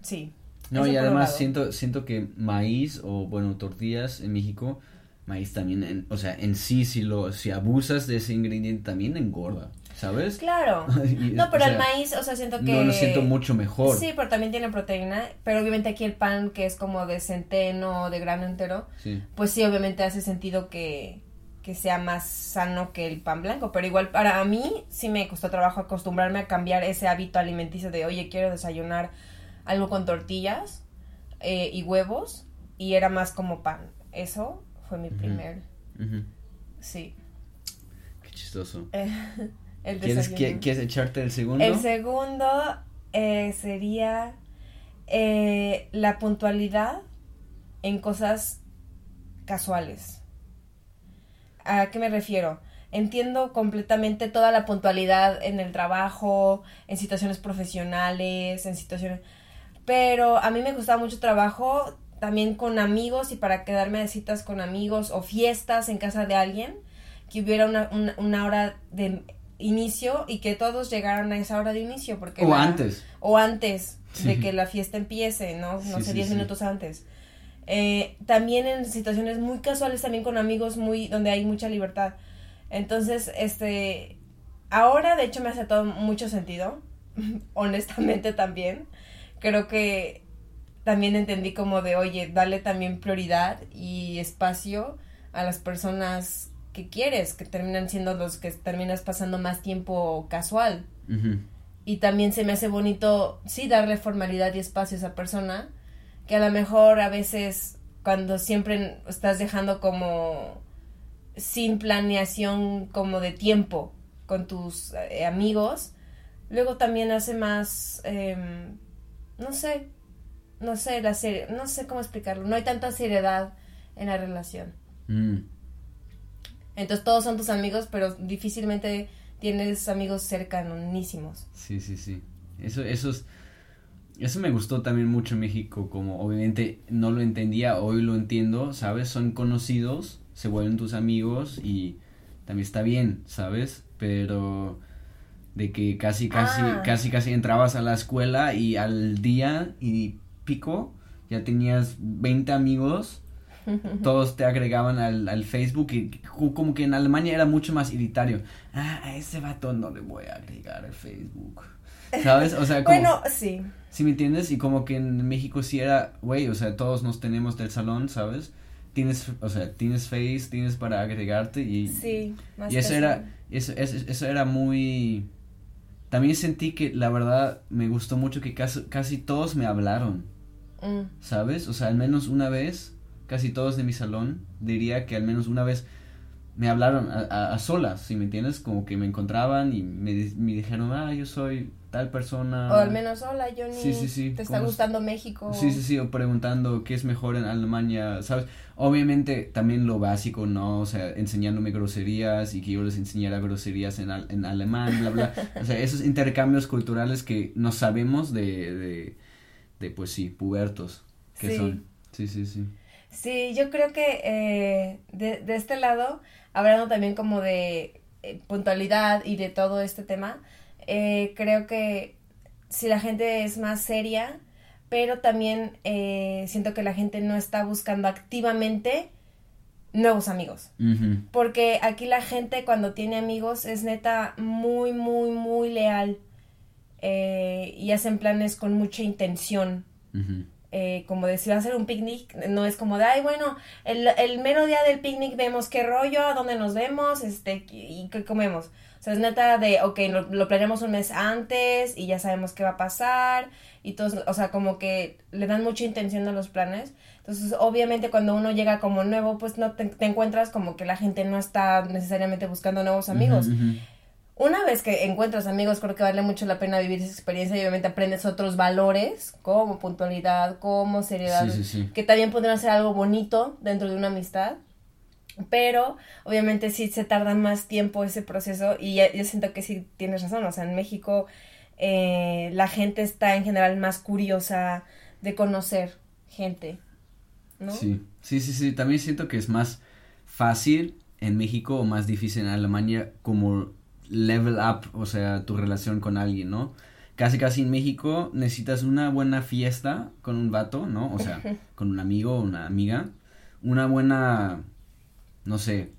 A: sí.
B: No, y además siento, siento que maíz o, bueno, tortillas en México, maíz también, o sea, en sí, si, lo, si abusas de ese ingrediente también engorda. ¿sabes?
A: Claro. no, pero el maíz, o sea, siento que...
B: No lo siento mucho mejor.
A: Sí, pero también tiene proteína, pero obviamente aquí el pan que es como de centeno, de grano entero, pues sí, obviamente hace sentido que, que sea más sano que el pan blanco, pero igual para mí sí me costó trabajo acostumbrarme a cambiar ese hábito alimenticio de, oye, quiero desayunar algo con tortillas eh, y huevos, y era más como pan. Eso fue mi primer... Sí.
B: Qué chistoso. el ¿Quieres, ¿Quieres echarte el segundo?
A: El segundo eh, sería eh, la puntualidad en cosas casuales. ¿A qué me refiero? Entiendo completamente toda la puntualidad en el trabajo, en situaciones profesionales, en situaciones... Pero a mí me gustaba mucho trabajo también con amigos y para quedarme de citas con amigos o fiestas en casa de alguien, que hubiera una, hora de inicio y que todos llegaran a esa hora de inicio. Porque
B: o antes.
A: O antes de que la fiesta empiece, ¿no? No sé, 10 minutos antes. Eh, también en situaciones muy casuales, también con amigos muy, donde hay mucha libertad. Entonces, este, ahora de hecho me hace todo mucho sentido, honestamente también. Creo que también entendí como de, oye, dale también prioridad y espacio a las personas que quieres, que terminan siendo los que terminas pasando más tiempo casual. Y también se me hace bonito, sí, darle formalidad y espacio a esa persona, que a lo mejor a veces cuando siempre estás dejando como sin planeación como de tiempo con tus eh, amigos, luego también hace más, em, no sé, no sé, la serie, no sé cómo explicarlo, no hay tanta seriedad en la relación. Mm. Entonces todos son tus amigos, pero difícilmente tienes amigos cercanísimos.
B: Sí, sí, sí. Eso, eso es eso me gustó también mucho en México, como obviamente no lo entendía, hoy lo entiendo, ¿sabes? Son conocidos, se vuelven tus amigos y también está bien, ¿sabes? Pero de que casi, casi, ah. casi, casi entrabas a la escuela y al día y pico ya tenías 20 amigos, todos te agregaban al, al Facebook y como que en Alemania era mucho más irritario. Ah, a ese vato no le voy a agregar al Facebook. ¿Sabes? O sea,
A: como... Bueno, sí.
B: ¿Sí me entiendes? Y como que en México sí era, güey, o sea, todos nos tenemos del salón, ¿sabes? Tienes, o sea, tienes Face, tienes para agregarte y...
A: Sí,
B: más Y eso era, eso, eso, era muy... También sentí que la verdad me gustó mucho que casi, casi todos me hablaron, mm. ¿sabes? O sea, al menos una vez, casi todos de mi salón, diría que al menos una vez me hablaron a, a, solas, ¿sí me entiendes? Como que me encontraban y me, me dijeron, ah, yo soy tal persona.
A: O al menos, hola Johnny. Sí, sí, sí. ¿Te está gustando México?
B: Sí, sí, sí, o preguntando qué es mejor en Alemania, ¿sabes? Obviamente también lo básico, ¿no? O sea, enseñándome groserías y que yo les enseñara groserías en, en alemán, bla, bla. o sea, esos intercambios culturales que no sabemos de, de, de pues sí, pubertos que son. Sí, sí, sí.
A: Sí, yo creo que eh, de, de este lado, hablando también como de eh, puntualidad y de todo este tema, eh, creo que si la gente es más seria, pero también eh, siento que la gente no está buscando activamente nuevos amigos. Porque aquí la gente cuando tiene amigos es neta muy, muy, muy leal. Eh, y hacen planes con mucha intención Eh, como de si va a ser un picnic, no es como de, ay, bueno, el, el mero día del picnic vemos qué rollo, a dónde nos vemos, este, y qué comemos. O sea, es neta de, ok, lo, lo planeamos un mes antes y ya sabemos qué va a pasar y todos, o sea, como que le dan mucha intención a los planes. Entonces, obviamente cuando uno llega como nuevo, pues no te, encuentras como que la gente no está necesariamente buscando nuevos amigos. Una vez que encuentras amigos, creo que vale mucho la pena vivir esa experiencia y obviamente aprendes otros valores, como puntualidad, como seriedad, que también podrían ser algo bonito dentro de una amistad. Pero obviamente sí se tarda más tiempo ese proceso y yo siento que sí tienes razón. O sea, en México eh, la gente está en general más curiosa de conocer gente, ¿no?
B: Sí, sí, sí, sí. También siento que es más fácil en México o más difícil en Alemania como level up, o sea, tu relación con alguien, ¿no? Casi casi en México necesitas una buena fiesta con un vato, ¿no? O sea, con un amigo o una amiga. Una buena no sé,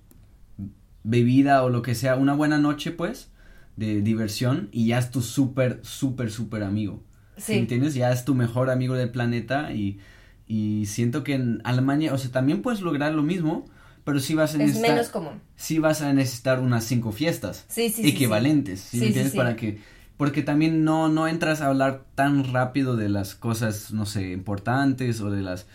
B: bebida o lo que sea, una buena noche, pues, de diversión y ya es tu súper, súper, súper amigo. Sí. ¿Entiendes? Ya es tu mejor amigo del planeta y, y siento que en Alemania, o sea, también puedes lograr lo mismo, pero sí vas a necesitar...
A: Es menos común.
B: Sí vas a necesitar unas cinco fiestas. Sí, sí, equivalentes, ¿sí, ¿sí entiendes? Para que... Porque también no, no entras a hablar tan rápido de las cosas, no sé, importantes o de las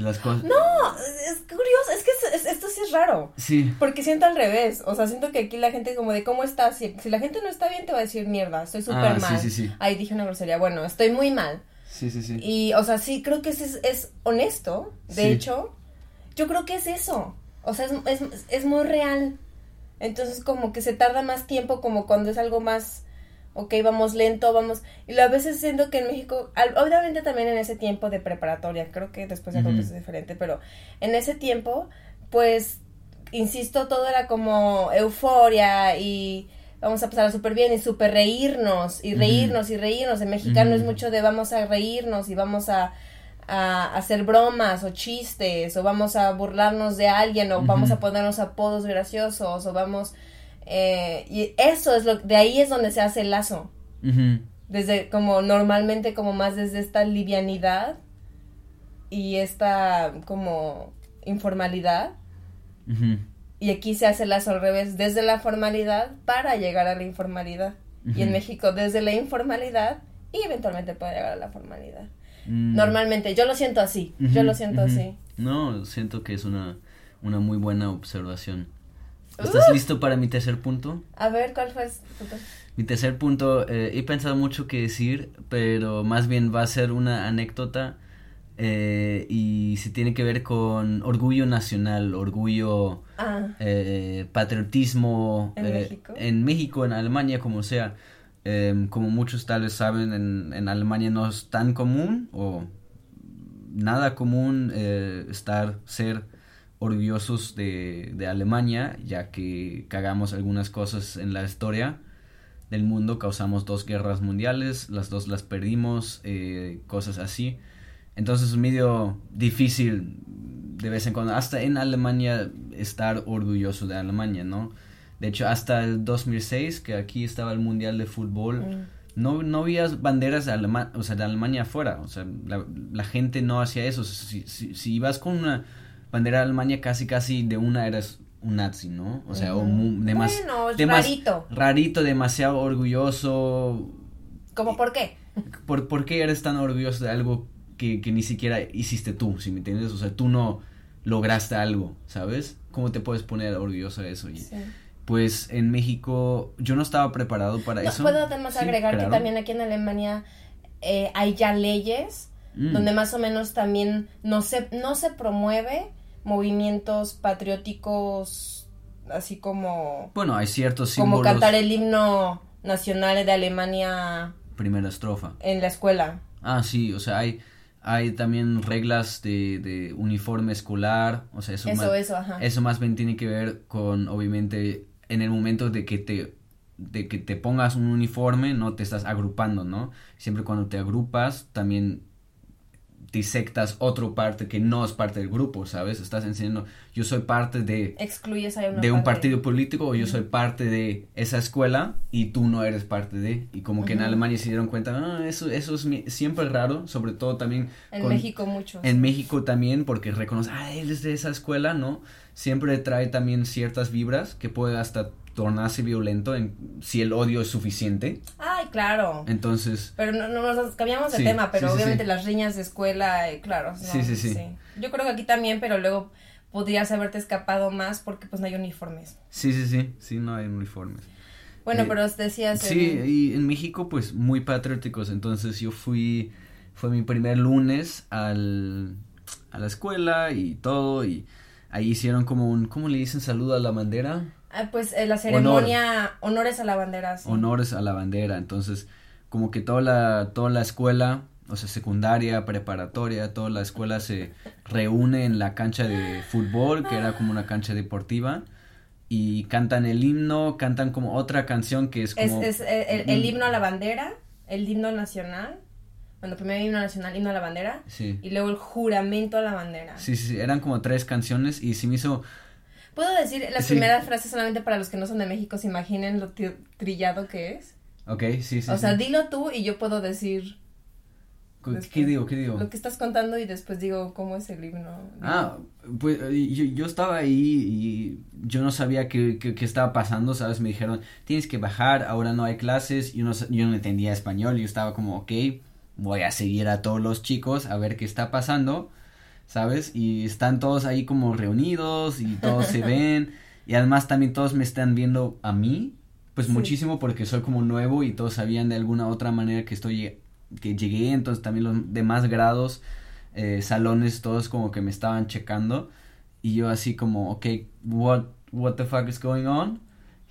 B: las cosas.
A: No, es curioso, es que esto sí es raro. Sí. Porque siento al revés, o sea, siento que aquí la gente como de cómo estás, si, si la gente no está bien te va a decir mierda, estoy súper ah, mal. Sí, sí, sí. Ahí dije una grosería, bueno, estoy muy mal. Sí, sí, sí. Y, o sea, sí, creo que es, es honesto, de hecho, yo creo que es eso, o sea, es, es, es muy real. Entonces como que se tarda más tiempo como cuando es algo más ok, vamos lento, vamos... Y a veces siento que en México, obviamente también en ese tiempo de preparatoria, creo que después ya es diferente, pero en ese tiempo, pues, insisto, todo era como euforia y vamos a pasar súper bien y súper reírnos y reírnos y reírnos. En mexicano es mucho de vamos a reírnos y vamos a, a, hacer bromas o chistes o vamos a burlarnos de alguien o vamos a ponernos apodos graciosos o vamos eh, y eso es lo, de ahí es donde se hace el lazo. Desde como normalmente como más desde esta livianidad y esta como informalidad. Y aquí se hace el lazo al revés, desde la formalidad para llegar a la informalidad. Y en México desde la informalidad y eventualmente para llegar a la formalidad. Mm. Normalmente, yo lo siento así, yo lo siento así.
B: No, siento que es una, una muy buena observación. ¿Estás uh. listo para mi tercer punto?
A: A ver, ¿cuál fue?
B: Mi tercer punto, eh, he pensado mucho que decir, pero más bien va a ser una anécdota eh, y se tiene que ver con orgullo nacional, orgullo, ah. eh, patriotismo. ¿En México? En México, en Alemania, como sea. Em, como muchos tal vez saben, en, Alemania no es tan común o nada común estar, ser orgullosos de, de, Alemania, ya que cagamos algunas cosas en la historia del mundo, causamos dos guerras mundiales, las dos las perdimos, eh, cosas así. Entonces es medio difícil de vez en cuando, hasta en Alemania, estar orgulloso de Alemania, ¿no? De hecho, hasta el 2006, que aquí estaba el Mundial de Fútbol, mm. no, no había banderas de, Alema o sea, de Alemania afuera, o sea, la, la gente no hacía eso. Si, si, si ibas con una bandera de Alemania casi casi de una eres un nazi, ¿no? O sea, o rarito. Rarito, demasiado orgulloso.
A: ¿Cómo por qué?
B: ¿Por, ¿Por qué eres tan orgulloso de algo que, que ni siquiera hiciste tú, si me entiendes? O sea, tú no lograste algo, ¿sabes? ¿Cómo te puedes poner orgulloso de eso? Y, Pues en México yo no estaba preparado para eso.
A: Puedo además agregar que también aquí en Alemania eh, hay ya leyes mm. donde más o menos también no se, no se promueve movimientos patrióticos así como...
B: Bueno, hay ciertos símbolos...
A: Como cantar el himno nacional de Alemania...
B: Primera estrofa.
A: En la escuela.
B: Ah, sí, o sea, hay, hay también reglas de, de uniforme escolar, o sea, eso, eso, eso, ajá. eso más bien tiene que ver con, obviamente, en el momento de que te de que te pongas un uniforme, no te estás agrupando, ¿no? Siempre cuando te agrupas, también disectas otra parte que no es parte del grupo, ¿sabes? Estás enseñando, yo soy parte de...
A: Excluyes a una
B: de un
A: parte.
B: partido político o yo soy parte de esa escuela y tú no eres parte de y como que en. Alemania se dieron cuenta ah, eso eso es mi- siempre raro sobre todo también
A: En
B: con-
A: México mucho.
B: en México también porque reconoce ah él es de esa escuela no siempre trae también ciertas vibras que puede hasta tornarse violento en, si el odio es suficiente
A: Ay, claro.
B: entonces
A: Pero no, no nos cambiamos de
B: Sí,
A: tema, pero
B: sí,
A: obviamente
B: sí.
A: las riñas de escuela, eh, claro. no,
B: Sí, sí, sí.
A: Yo creo que aquí también, pero luego podrías haberte escapado más porque pues no hay uniformes.
B: sí sí sí sí no hay uniformes
A: Bueno,
B: Eh,
A: pero decías...
B: Sí,
A: el-
B: y en México pues muy patrióticos, entonces yo fui, fue mi primer lunes al, a la escuela y todo, y ahí hicieron como un, ¿cómo le dicen? Saludo a la bandera,
A: pues eh, la ceremonia, honores a la bandera. sí.
B: honores a la bandera, entonces como que toda la, toda la escuela, o sea, secundaria, preparatoria, toda la escuela se reúne en la cancha de fútbol, que era como una cancha deportiva, y cantan el himno, cantan como otra canción que es
A: Es,
B: como...
A: es eh, el, el himno a la bandera, el himno nacional. Bueno, primero himno nacional, himno a la bandera.
B: Sí.
A: Y luego el juramento a la bandera.
B: Sí, sí, sí, eran como tres canciones y se me hizo,
A: ¿Puedo decir las
B: Sí.
A: primeras frases solamente para los que no son de México, se imaginen lo tri- trillado que es?
B: ok, sí, sí.
A: o sea,
B: sí.
A: dilo tú y yo puedo decir
B: ¿Qué-
A: después.
B: ¿Qué digo? ¿Qué digo?
A: lo que estás contando y después digo cómo es el himno.
B: Ah, pues eh, yo, yo estaba ahí y yo no sabía qué, qué, qué estaba pasando, ¿sabes? Me dijeron, tienes que bajar, ahora no hay clases, yo no, yo no entendía español, yo estaba como, ok, voy a seguir a todos los chicos a ver qué está pasando, ¿sabes? Y están todos ahí como reunidos y todos se ven. Y además también todos me están viendo a mí, pues
A: Sí.
B: muchísimo porque soy como nuevo y todos sabían de alguna otra manera que estoy, que llegué, entonces también los demás grados eh, salones todos como que me estaban checando. Y yo así como ok what what the fuck is going on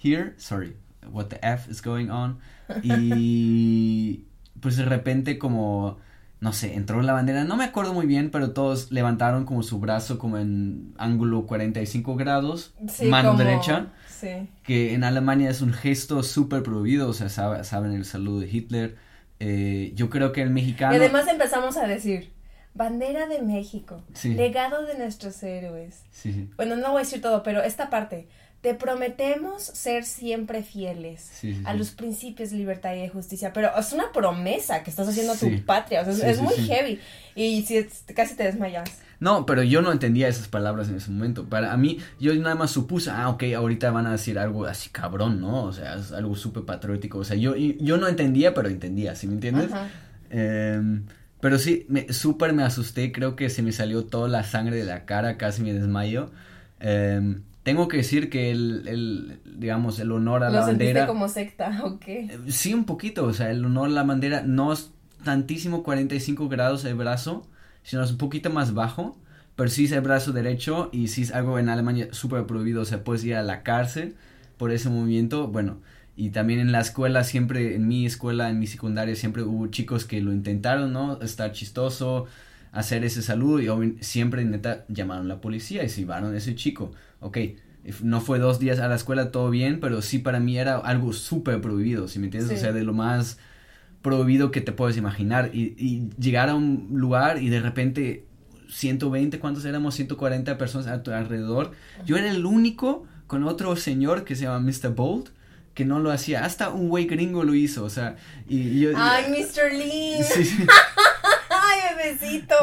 B: here sorry what the f is going on y pues de repente como no sé entró la bandera no me acuerdo muy bien pero todos levantaron como su brazo como en ángulo 45 grados
A: Sí,
B: mano
A: como-
B: derecha
A: Sí.
B: que en Alemania es un gesto súper prohibido, o sea, sabe- saben el saludo de Hitler. Eh, yo creo que el mexicano...
A: Y además empezamos a decir, bandera de México,
B: Sí.
A: legado de nuestros héroes. Bueno, no voy a decir todo, pero esta parte, te prometemos ser siempre fieles
B: sí, sí,
A: a los principios de libertad y de justicia, pero es una promesa que estás haciendo a
B: Sí.
A: tu patria, o sea, es- muy heavy y si es- casi te desmayas.
B: No, pero yo no entendía esas palabras en ese momento. Para mí, yo nada más supuse, ah, ok, ahorita van a decir algo así cabrón, ¿no? O sea, es algo súper patriótico. O sea, yo, yo no entendía, pero entendía, ¿sí me entiendes?
A: Ajá.
B: Em, pero sí, me, súper me asusté, creo que se me salió toda la sangre de la cara, casi me desmayo. Em, tengo que decir que el, el, digamos, el honor a
A: Lo
B: la bandera...
A: como secta, ¿o qué?
B: Eh, Sí, un poquito, o sea, el honor a la bandera no es tantísimo 45 grados el brazo, sino es un poquito más bajo, pero sí es el brazo derecho y sí es algo en Alemania súper prohibido, o sea, puedes ir a la cárcel por ese movimiento, bueno, y también en la escuela siempre, en mi escuela, en mi secundaria, siempre hubo chicos que lo intentaron, ¿no? Estar chistoso, hacer ese saludo y siempre neta llamaron a la policía y se llevaron a ese chico, ok. No fue dos días a la escuela, todo bien, pero sí para mí era algo súper prohibido, ¿sí me entiendes?
A: Sí.
B: O sea, de lo más prohibido que te puedes imaginar. Y, y llegar a un lugar y de repente 120, ¿cuántos éramos? 140 personas a tu alrededor. Yo era el único con otro señor que se llama Mr. Bolt que no lo hacía. Hasta un güey gringo lo hizo, o sea, y, y yo...
A: Ay, Mr. Lee.
B: Sí, sí,
A: Ay, bebecito.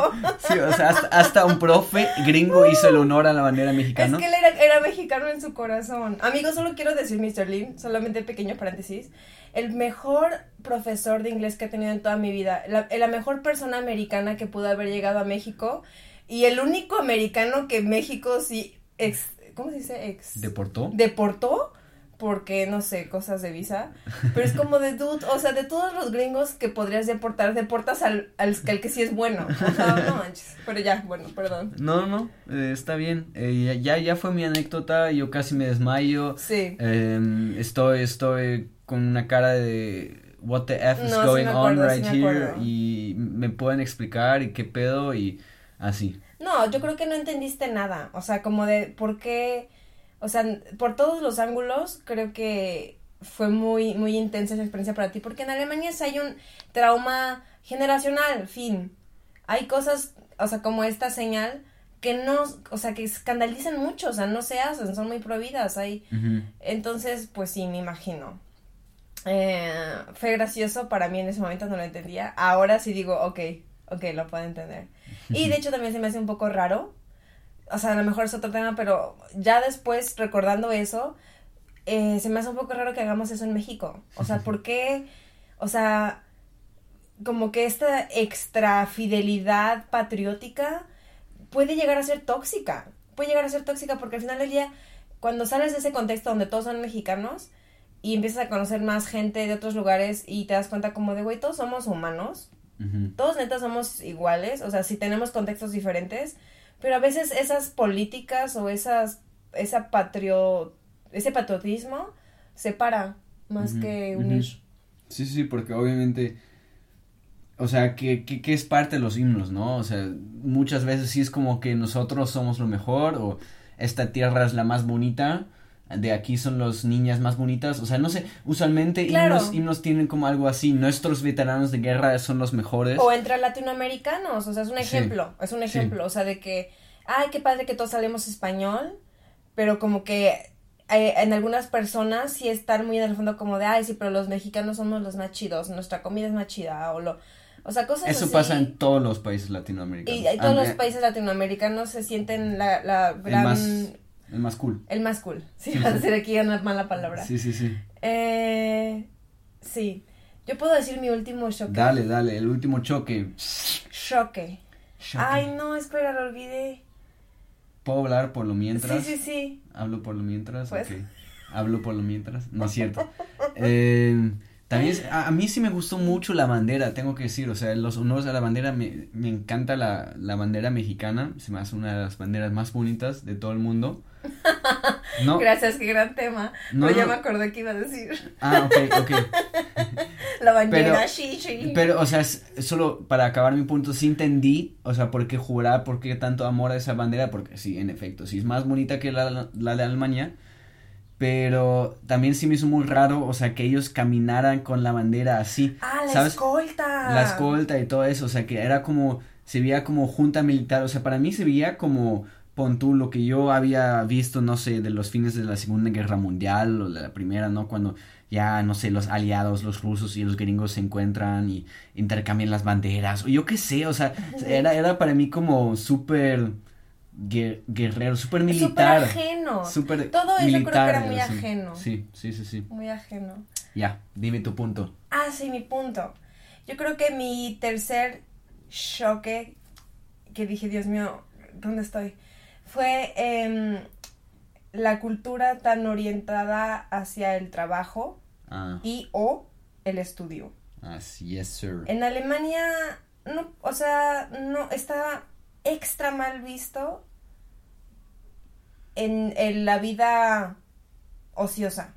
B: sí, o sea, hasta, hasta un profe gringo hizo el honor a la bandera mexicana.
A: Es que él era, era mexicano en su corazón. Amigos, solo quiero decir, Mr. Lee, solamente pequeño paréntesis. El mejor profesor de inglés que he tenido en toda mi vida. La, la mejor persona americana que pudo haber llegado a México. Y el único americano que México sí. Ex, ¿Cómo se dice? Ex.
B: ¿Deportó?
A: deportó porque no sé, cosas de visa, pero es como de dude, o sea, de todos los gringos que podrías deportar, deportas al, al, al que sí es bueno, o sea, no manches, pero ya, bueno, perdón.
B: No, no, eh, está bien. Eh, ya, ya fue mi anécdota, yo casi me desmayo.
A: Sí.
B: Em, estoy, estoy con una cara de what the F is
A: No,
B: going on
A: acuerdo,
B: right here y me pueden explicar y qué pedo y así.
A: No, yo creo que no entendiste nada, o sea, como de por qué, o sea, por todos los ángulos, creo que fue muy, muy intensa esa experiencia para ti, porque en Alemania sí hay un trauma generacional, fin. hay cosas, o sea, como esta señal que no, o sea, que escandalizan mucho, o sea, no se hacen, son muy prohibidas ahí. Entonces, pues sí, me imagino. Eh, fue gracioso para mí en ese momento, no lo entendía. Ahora sí digo, ok, ok, lo puedo entender. Y de hecho también se me hace un poco raro. O sea, a lo mejor es otro tema, pero ya después, recordando eso, eh, se me hace un poco raro que hagamos eso en México. O sea, ¿por qué? O sea, como que esta extra fidelidad patriótica puede llegar a ser tóxica. Puede llegar a ser tóxica porque al final del día, cuando sales de ese contexto donde todos son mexicanos y empiezas a conocer más gente de otros lugares y te das cuenta como de, güey, todos somos humanos. Todos neta somos iguales. O sea, si tenemos contextos diferentes. Pero a veces esas políticas o esas, esa patrio, ese patriotismo separa más que unir.
B: Sí, sí, porque obviamente o sea, que, que, es parte de los himnos, ¿no? O sea, muchas veces sí es como que nosotros somos lo mejor o esta tierra es la más bonita, de aquí son las niñas más bonitas, o sea, no sé, usualmente himnos, himnos tienen como algo así, nuestros veteranos de guerra son los mejores.
A: O entre latinoamericanos, o sea, es un ejemplo, es un ejemplo, o sea, de que, ay, qué padre que todos salemos español, pero como que eh, en algunas personas sí están muy en el fondo como de, ay, sí, pero los mexicanos somos los más chidos, nuestra comida es más chida, o lo o sea, cosas
B: Eso pasa en todos los países latinoamericanos.
A: Y, todos los países latinoamericanos se sienten la, la
B: gran... El más, cool.
A: El más cool. Sí, va a decir aquí una mala palabra.
B: Sí, sí, sí.
A: Eh, sí. Yo puedo decir mi último choque.
B: Dale, dale, el último choque.
A: Choque. Ay, no, espera, lo olvidé.
B: ¿Puedo hablar por lo mientras?
A: Sí, sí, sí.
B: ¿Hablo por lo mientras? Pues. ¿Hablo por lo mientras? No es cierto. eh, también a, mí sí me gustó mucho la bandera, tengo que decir, o sea, los honores a la bandera, me, me encanta la, la bandera mexicana, se me hace una de las banderas más bonitas de todo el mundo.
A: ¿No? Gracias, qué gran tema. No, pero ya me acordé que iba a decir.
B: Ah, ok, ok.
A: la bandera, sí, sí.
B: Pero, o sea, solo para acabar mi punto, sí entendí, o sea, por qué jurar, por qué tanto amor a esa bandera, porque sí, en efecto, sí es más bonita que la, la de Alemania, pero también sí me hizo muy raro, o sea, que ellos caminaran con la bandera así.
A: Ah, la escolta.
B: La escolta y todo eso, o sea, que era como, se veía como junta militar, o sea, para mí se veía como, pon tú, lo que yo había visto, no sé, de los fines de la Segunda Guerra Mundial o de la Primera, ¿no? Cuando ya, no sé, los aliados, los rusos y los gringos se encuentran y intercambian las banderas, o yo qué sé, o sea, era, era para mí como súper guerrero, súper militar.
A: Súper ajeno. Todo eso creo que era muy ajeno.
B: Sí, sí, sí, sí.
A: Muy ajeno.
B: Ya, dime tu punto.
A: Ah, sí, mi punto. Yo creo que mi tercer choque, que dije, Dios mío, ¿dónde estoy? Fue em, la cultura tan orientada hacia el trabajo ah. y o el estudio.
B: Así es, sir.
A: En Alemania, no, o sea, no, está extra mal visto en, la vida ociosa.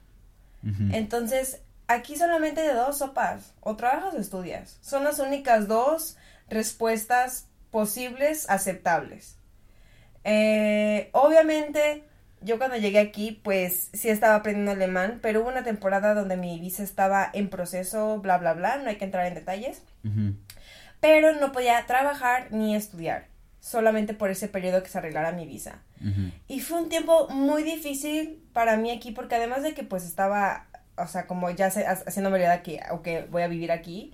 A: Entonces, aquí solamente de dos sopas, o trabajas o estudias. Son las únicas dos respuestas posibles, aceptables. Eh, obviamente, yo cuando llegué aquí, pues sí estaba aprendiendo alemán, pero hubo una temporada donde mi visa estaba en proceso, bla, bla, bla, no hay que entrar en detalles. Pero no podía trabajar ni estudiar solamente por ese periodo que se arreglara mi visa. Y fue un tiempo muy difícil para mí aquí porque además de que pues estaba, o sea, como ya haciendo realidad que, que voy a vivir aquí,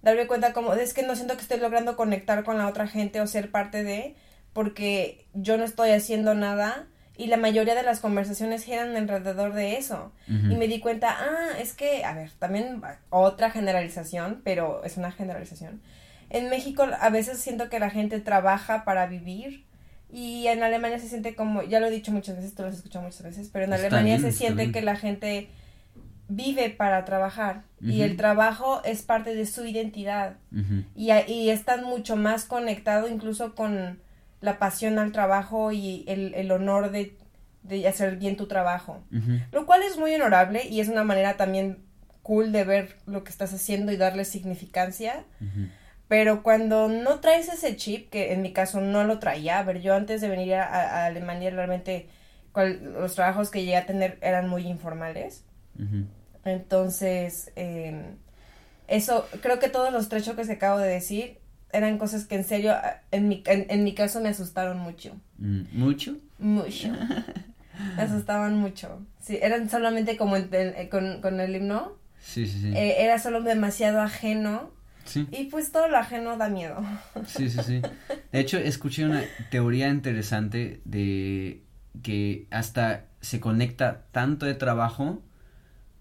A: darme cuenta como, es que no siento que estoy logrando conectar con la otra gente o ser parte de, porque yo no estoy haciendo nada y la mayoría de las conversaciones giran alrededor de eso. Y me di cuenta, ah, es que, a ver, también otra generalización, pero es una generalización. En México a veces siento que la gente trabaja para vivir y en Alemania se siente como, ya lo he dicho muchas veces, tú lo has escuchado muchas veces, pero en Alemania se siente que la gente vive para trabajar y el trabajo es parte de su identidad y, y están mucho más conectado incluso con la pasión al trabajo y el, el honor de, de, hacer bien tu trabajo, lo cual es muy honorable y es una manera también cool de ver lo que estás haciendo y darle significancia. Pero cuando no traes ese chip, que en mi caso no lo traía, a ver, yo antes de venir a, Alemania realmente los trabajos que llegué a tener eran muy informales. Entonces, em, eso, creo que todos los tres choques que acabo de decir eran cosas que en serio, en mi, en, mi caso me asustaron mucho.
B: Mm, ¿Mucho?
A: Mucho. me asustaban mucho. Sí, eran solamente como con, con, el himno.
B: Sí, sí, sí.
A: Eh, era solo demasiado ajeno.
B: Sí.
A: Y pues todo lo ajeno da miedo.
B: Sí, sí, sí. De hecho, escuché una teoría interesante de que hasta se conecta tanto de trabajo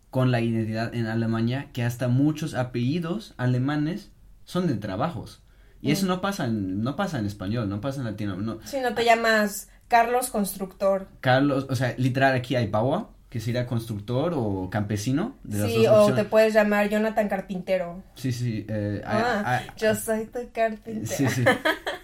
B: con la identidad en Alemania que hasta muchos apellidos alemanes son de trabajos. Y eso no pasa en, no pasa en español, no pasa en latino. No.
A: Sí, no te llamas Carlos Constructor.
B: Carlos, o sea, literal aquí hay Bauer, que sería constructor o campesino.
A: De sí, o te puedes llamar Jonathan Carpintero.
B: Sí, sí. Eh,
A: ah, yo soy tu carpintero.
B: Sí, sí.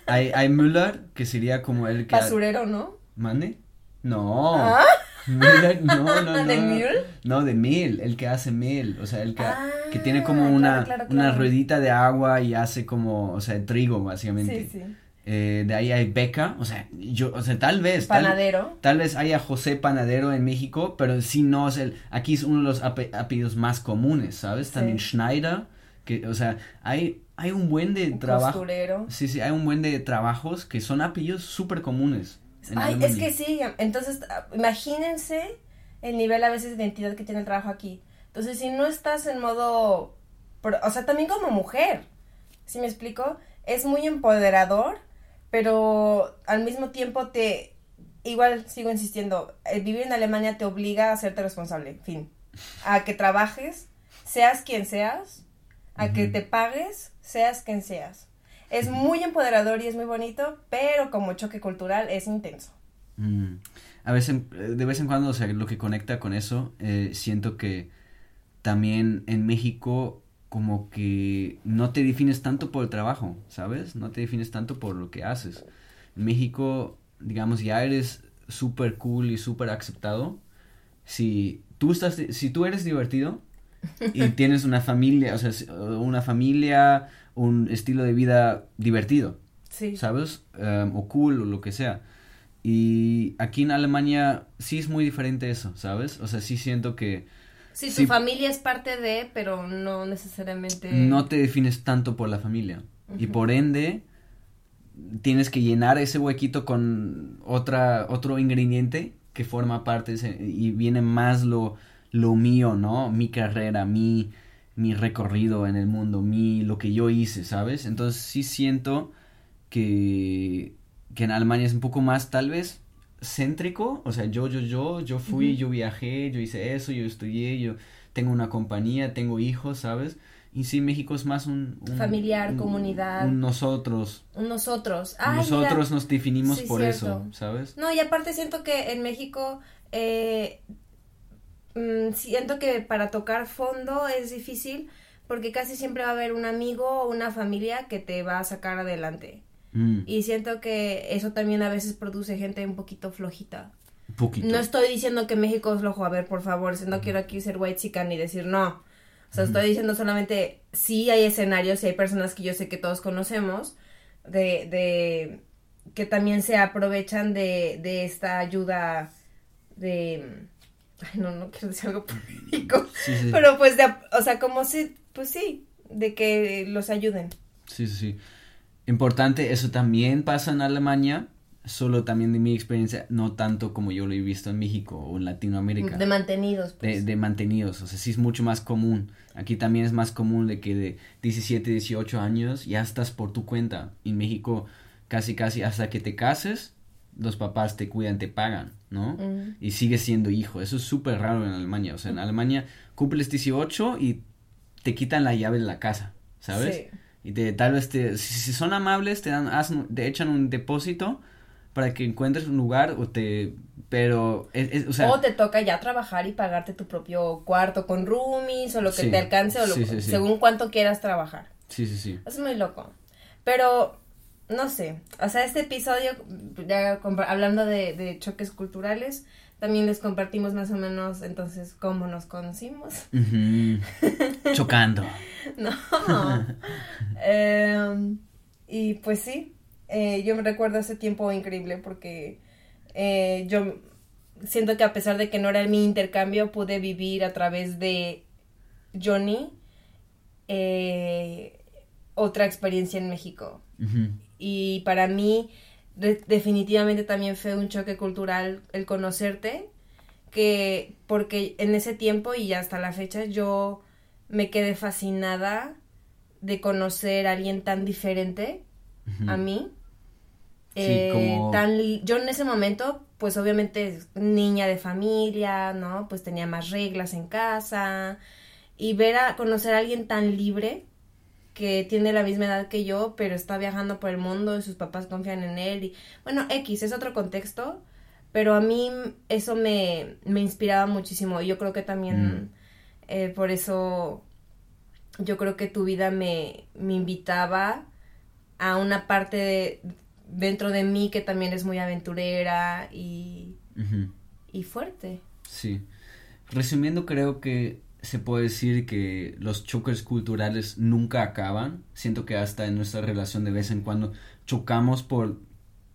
B: hay, hay Müller, que sería como el que...
A: Basurero, ¿no?
B: ¿Mande? No. ¿Ah? no, no, no.
A: ¿De Mil?
B: No, de Mil, el que hace Mil, o sea, el que, que tiene como una, una ruedita de agua y hace como, o sea, trigo, básicamente. Sí, sí. Eh, de ahí hay Beca, o sea, yo, o sea, tal vez.
A: Panadero.
B: Tal, vez haya José Panadero en México, pero sí no es el, aquí es uno de los apellidos más comunes, ¿sabes? También Schneider, que, o sea, hay, hay un buen de trabajo. Sí, sí, hay un buen de trabajos que son apellidos súper comunes.
A: Ay, es que sí, entonces ah, imagínense el nivel a veces de identidad que tiene el trabajo aquí. Entonces, si no estás en modo, o sea, también como mujer, ¿sí me explico? Es muy empoderador, pero al mismo tiempo te, igual sigo insistiendo, el vivir en Alemania te obliga a hacerte responsable, fin, a que trabajes, seas quien seas, a que te pagues, seas quien seas. Es muy empoderador y es muy bonito, pero como choque cultural es intenso.
B: Mm. A veces, de vez en cuando, o sea, lo que conecta con eso, eh, siento que también en México como que no te defines tanto por el trabajo, ¿sabes? No te defines tanto por lo que haces. En México, digamos, ya eres súper cool y súper aceptado. Si tú estás, si tú eres divertido y tienes una familia, o sea, una familia, un estilo de vida divertido,
A: sí.
B: ¿sabes? Em, o cool o lo que sea. Y aquí en Alemania sí es muy diferente eso, ¿sabes? O sea, sí siento que...
A: Sí, tu familia es parte de, pero no necesariamente...
B: No te defines tanto por la familia. Y por ende, tienes que llenar ese huequito con otra, otro ingrediente que forma parte y viene más lo, lo mío, ¿no? Mi carrera, mi, mi recorrido en el mundo, mi, lo que yo hice, ¿sabes? Entonces sí siento que, que en Alemania es un poco más tal vez céntrico, o sea, yo, yo, yo, yo fui, yo viajé, yo hice eso, yo estudié, yo tengo una compañía, tengo hijos, ¿sabes? Y sí, México es más un...
A: Familiar, comunidad.
B: Un nosotros.
A: Un nosotros.
B: nosotros nos definimos por eso, ¿sabes?
A: No, y aparte siento que en México eh, Mm, siento que para tocar fondo es difícil porque casi siempre va a haber un amigo o una familia que te va a sacar adelante. Mm. Y siento que eso también a veces produce gente un poquito flojita. No estoy diciendo que México es flojo, a ver, por favor, no quiero aquí ser white chica ni decir no. O sea, estoy diciendo solamente, sí hay escenarios y hay personas que yo sé que todos conocemos, de, de que también se aprovechan de, de esta ayuda de Ay, no, no quiero decir algo político. Pero pues, de, o sea, como si, pues sí, de que los ayuden.
B: Sí, sí, sí. Importante, eso también pasa en Alemania, solo también de mi experiencia, no tanto como yo lo he visto en México o en Latinoamérica.
A: De mantenidos,
B: pues. De, mantenidos, o sea, sí es mucho más común. Aquí también es más común de que de 17, 18 años ya estás por tu cuenta. En México, casi, casi hasta que te cases, los papás te cuidan, te pagan, ¿no? Y sigues siendo hijo. Eso es súper raro en Alemania. O sea, en Alemania cumples 18 y te quitan la llave de la casa, ¿sabes? Y te, tal vez te, si, son amables, te dan, te echan un depósito para que encuentres un lugar o te, pero, es, o sea.
A: O te toca ya trabajar y pagarte tu propio cuarto con roomies o lo que te alcance o lo, según cuánto quieras trabajar.
B: Sí, sí, sí.
A: Es muy loco. Pero no sé, o sea, este episodio, ya hablando de, choques culturales, también les compartimos más o menos entonces cómo nos conocimos.
B: Chocando.
A: no. Em, y pues sí, eh, yo me recuerdo ese tiempo increíble porque eh, yo siento que a pesar de que no era mi intercambio, pude vivir a través de Johnny. Eh, otra experiencia en México. Y para mí definitivamente también fue un choque cultural el conocerte, que porque en ese tiempo y hasta la fecha yo me quedé fascinada de conocer a alguien tan diferente a mí. Eh, tan, yo en ese momento, pues obviamente niña de familia, ¿no? Pues tenía más reglas en casa. Y ver a conocer a alguien tan libre que tiene la misma edad que yo, pero está viajando por el mundo y sus papás confían en él. Y bueno, X es otro contexto, pero a mí eso me, me inspiraba muchísimo. Y yo creo que también mm. eh, por eso yo creo que tu vida me, me invitaba a una parte de, dentro de mí que también es muy aventurera y, y fuerte.
B: Sí. Resumiendo, creo que se puede decir que los choques culturales nunca acaban. Siento que hasta en nuestra relación de vez en cuando chocamos por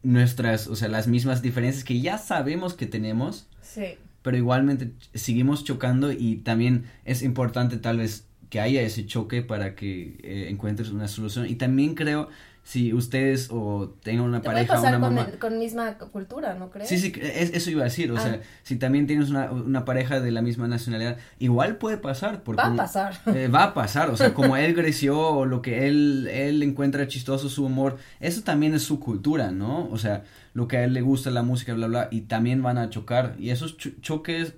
B: nuestras, o sea, las mismas diferencias que ya sabemos que tenemos. Sí. Pero igualmente seguimos chocando y también es importante tal vez que haya ese choque para que eh, encuentres una solución. Y también creo si ustedes o tengan una pareja
A: puede pasar una mamá... con, con, misma cultura, ¿no crees?
B: Sí, sí, eso iba a decir, o sea, ah. si también tienes una, una, pareja de la misma nacionalidad, igual puede pasar.
A: Porque, va a pasar.
B: Eh, va a pasar, o sea, como él creció o lo que él, él encuentra chistoso, su humor, eso también es su cultura, ¿no? O sea, lo que a él le gusta, la música, bla, bla, y también van a chocar. Y esos choques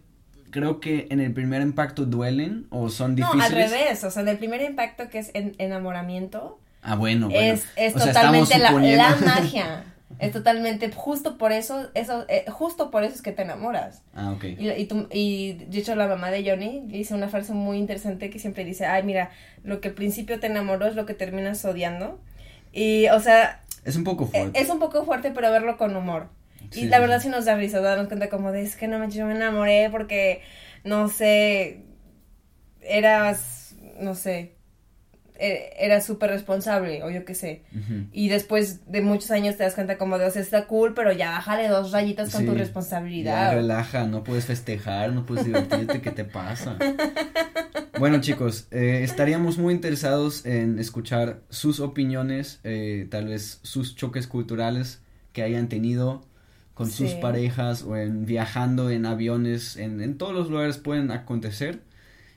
B: creo que en el primer impacto duelen o son difíciles.
A: No, al revés, o sea, en el primer impacto que es en, enamoramiento
B: Ah, bueno, bueno.
A: Es, es totalmente la, la, magia. Es totalmente, justo por eso, eso, eh, justo por eso es que te enamoras.
B: Ah, ok.
A: Y, y, tú, y de hecho la mamá de Johnny dice una frase muy interesante que siempre dice, ay, mira, lo que al principio te enamoró es lo que terminas odiando. Y, o sea...
B: Es un poco fuerte.
A: Es un poco fuerte, pero verlo con humor. y la verdad sí nos da risa, darnos cuenta como de, es que no me, yo me enamoré porque, no sé, eras, no sé, eh, era súper responsable, o yo qué sé. Y después de muchos años te das cuenta como de, o sea, está cool, pero ya bájale dos rayitas con tu responsabilidad.
B: Ya relaja, no puedes festejar, no puedes divertirte, ¿qué te pasa? bueno, chicos, eh, estaríamos muy interesados en escuchar sus opiniones, eh, tal vez sus choques culturales que hayan tenido con sus parejas o en viajando en aviones, en, en todos los lugares pueden acontecer.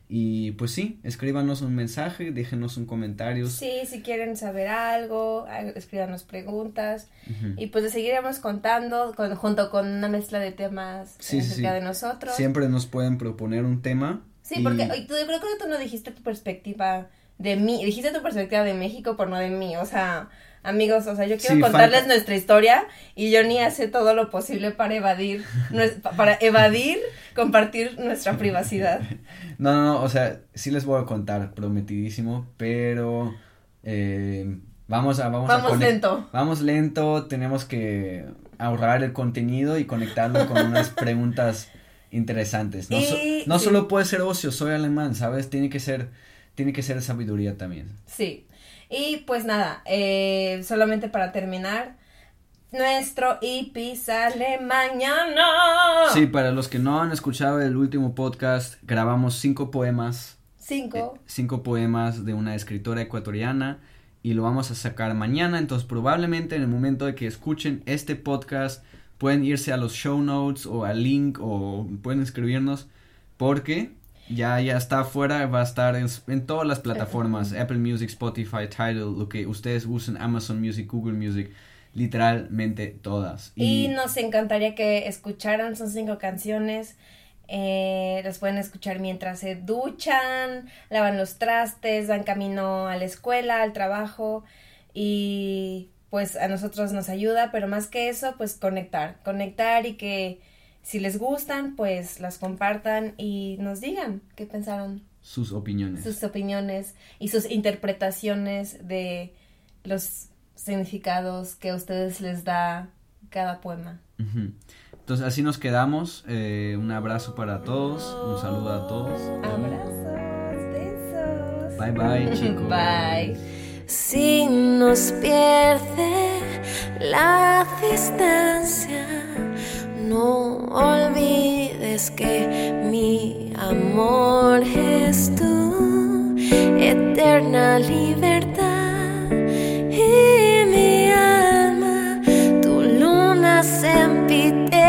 B: Y pues sí, escríbanos un mensaje, déjenos un comentario.
A: Sí, si quieren saber algo, escríbanos preguntas. Y pues les seguiremos contando con, junto con una mezcla de temas sí, acerca de nosotros.
B: Siempre nos pueden proponer un tema.
A: Sí, porque yo creo que tú no dijiste tu perspectiva de mí, dijiste tu perspectiva de México, por no de mí. O sea, amigos, o sea, yo quiero contarles nuestra historia y Johnny hace todo lo posible para evadir, para evadir, compartir nuestra privacidad.
B: No, no, no, o sea, sí les voy a contar, prometidísimo, pero eh, vamos a, vamos,
A: vamos lento.
B: Vamos lento, tenemos que ahorrar el contenido y conectarlo con unas preguntas interesantes. No, no solo puede ser ocio, soy alemán, ¿sabes? Tiene que ser, tiene que ser sabiduría también.
A: Sí. Y pues nada, eh, solamente para terminar, nuestro EP sale mañana.
B: Sí, para los que no han escuchado el último podcast, grabamos cinco poemas.
A: Cinco.
B: Eh, cinco poemas de una escritora ecuatoriana y lo vamos a sacar mañana. Entonces, probablemente en el momento de que escuchen este podcast, pueden irse a los show notes o al link o pueden escribirnos porque ya, ya está afuera, va a estar en, en todas las plataformas, Apple Music, Spotify, Tidal, lo que ustedes usen, Amazon Music, Google Music, literalmente todas.
A: Y, nos encantaría que escucharan, son cinco canciones, eh, las pueden escuchar mientras se duchan, lavan los trastes, van camino a la escuela, al trabajo y pues a nosotros nos ayuda, pero más que eso, pues conectar, conectar y que si les gustan, pues las compartan y nos digan qué pensaron.
B: Sus opiniones.
A: Sus opiniones y sus interpretaciones de los significados que a ustedes les da cada poema.
B: Entonces así nos quedamos. Eh, un abrazo para todos. Un saludo a todos.
A: Abrazos, besos.
B: Bye bye chicos.
A: Bye. Si nos pierde la distancia no olvides que mi amor es tu eterna libertad y mi alma, tu luna sempiterna.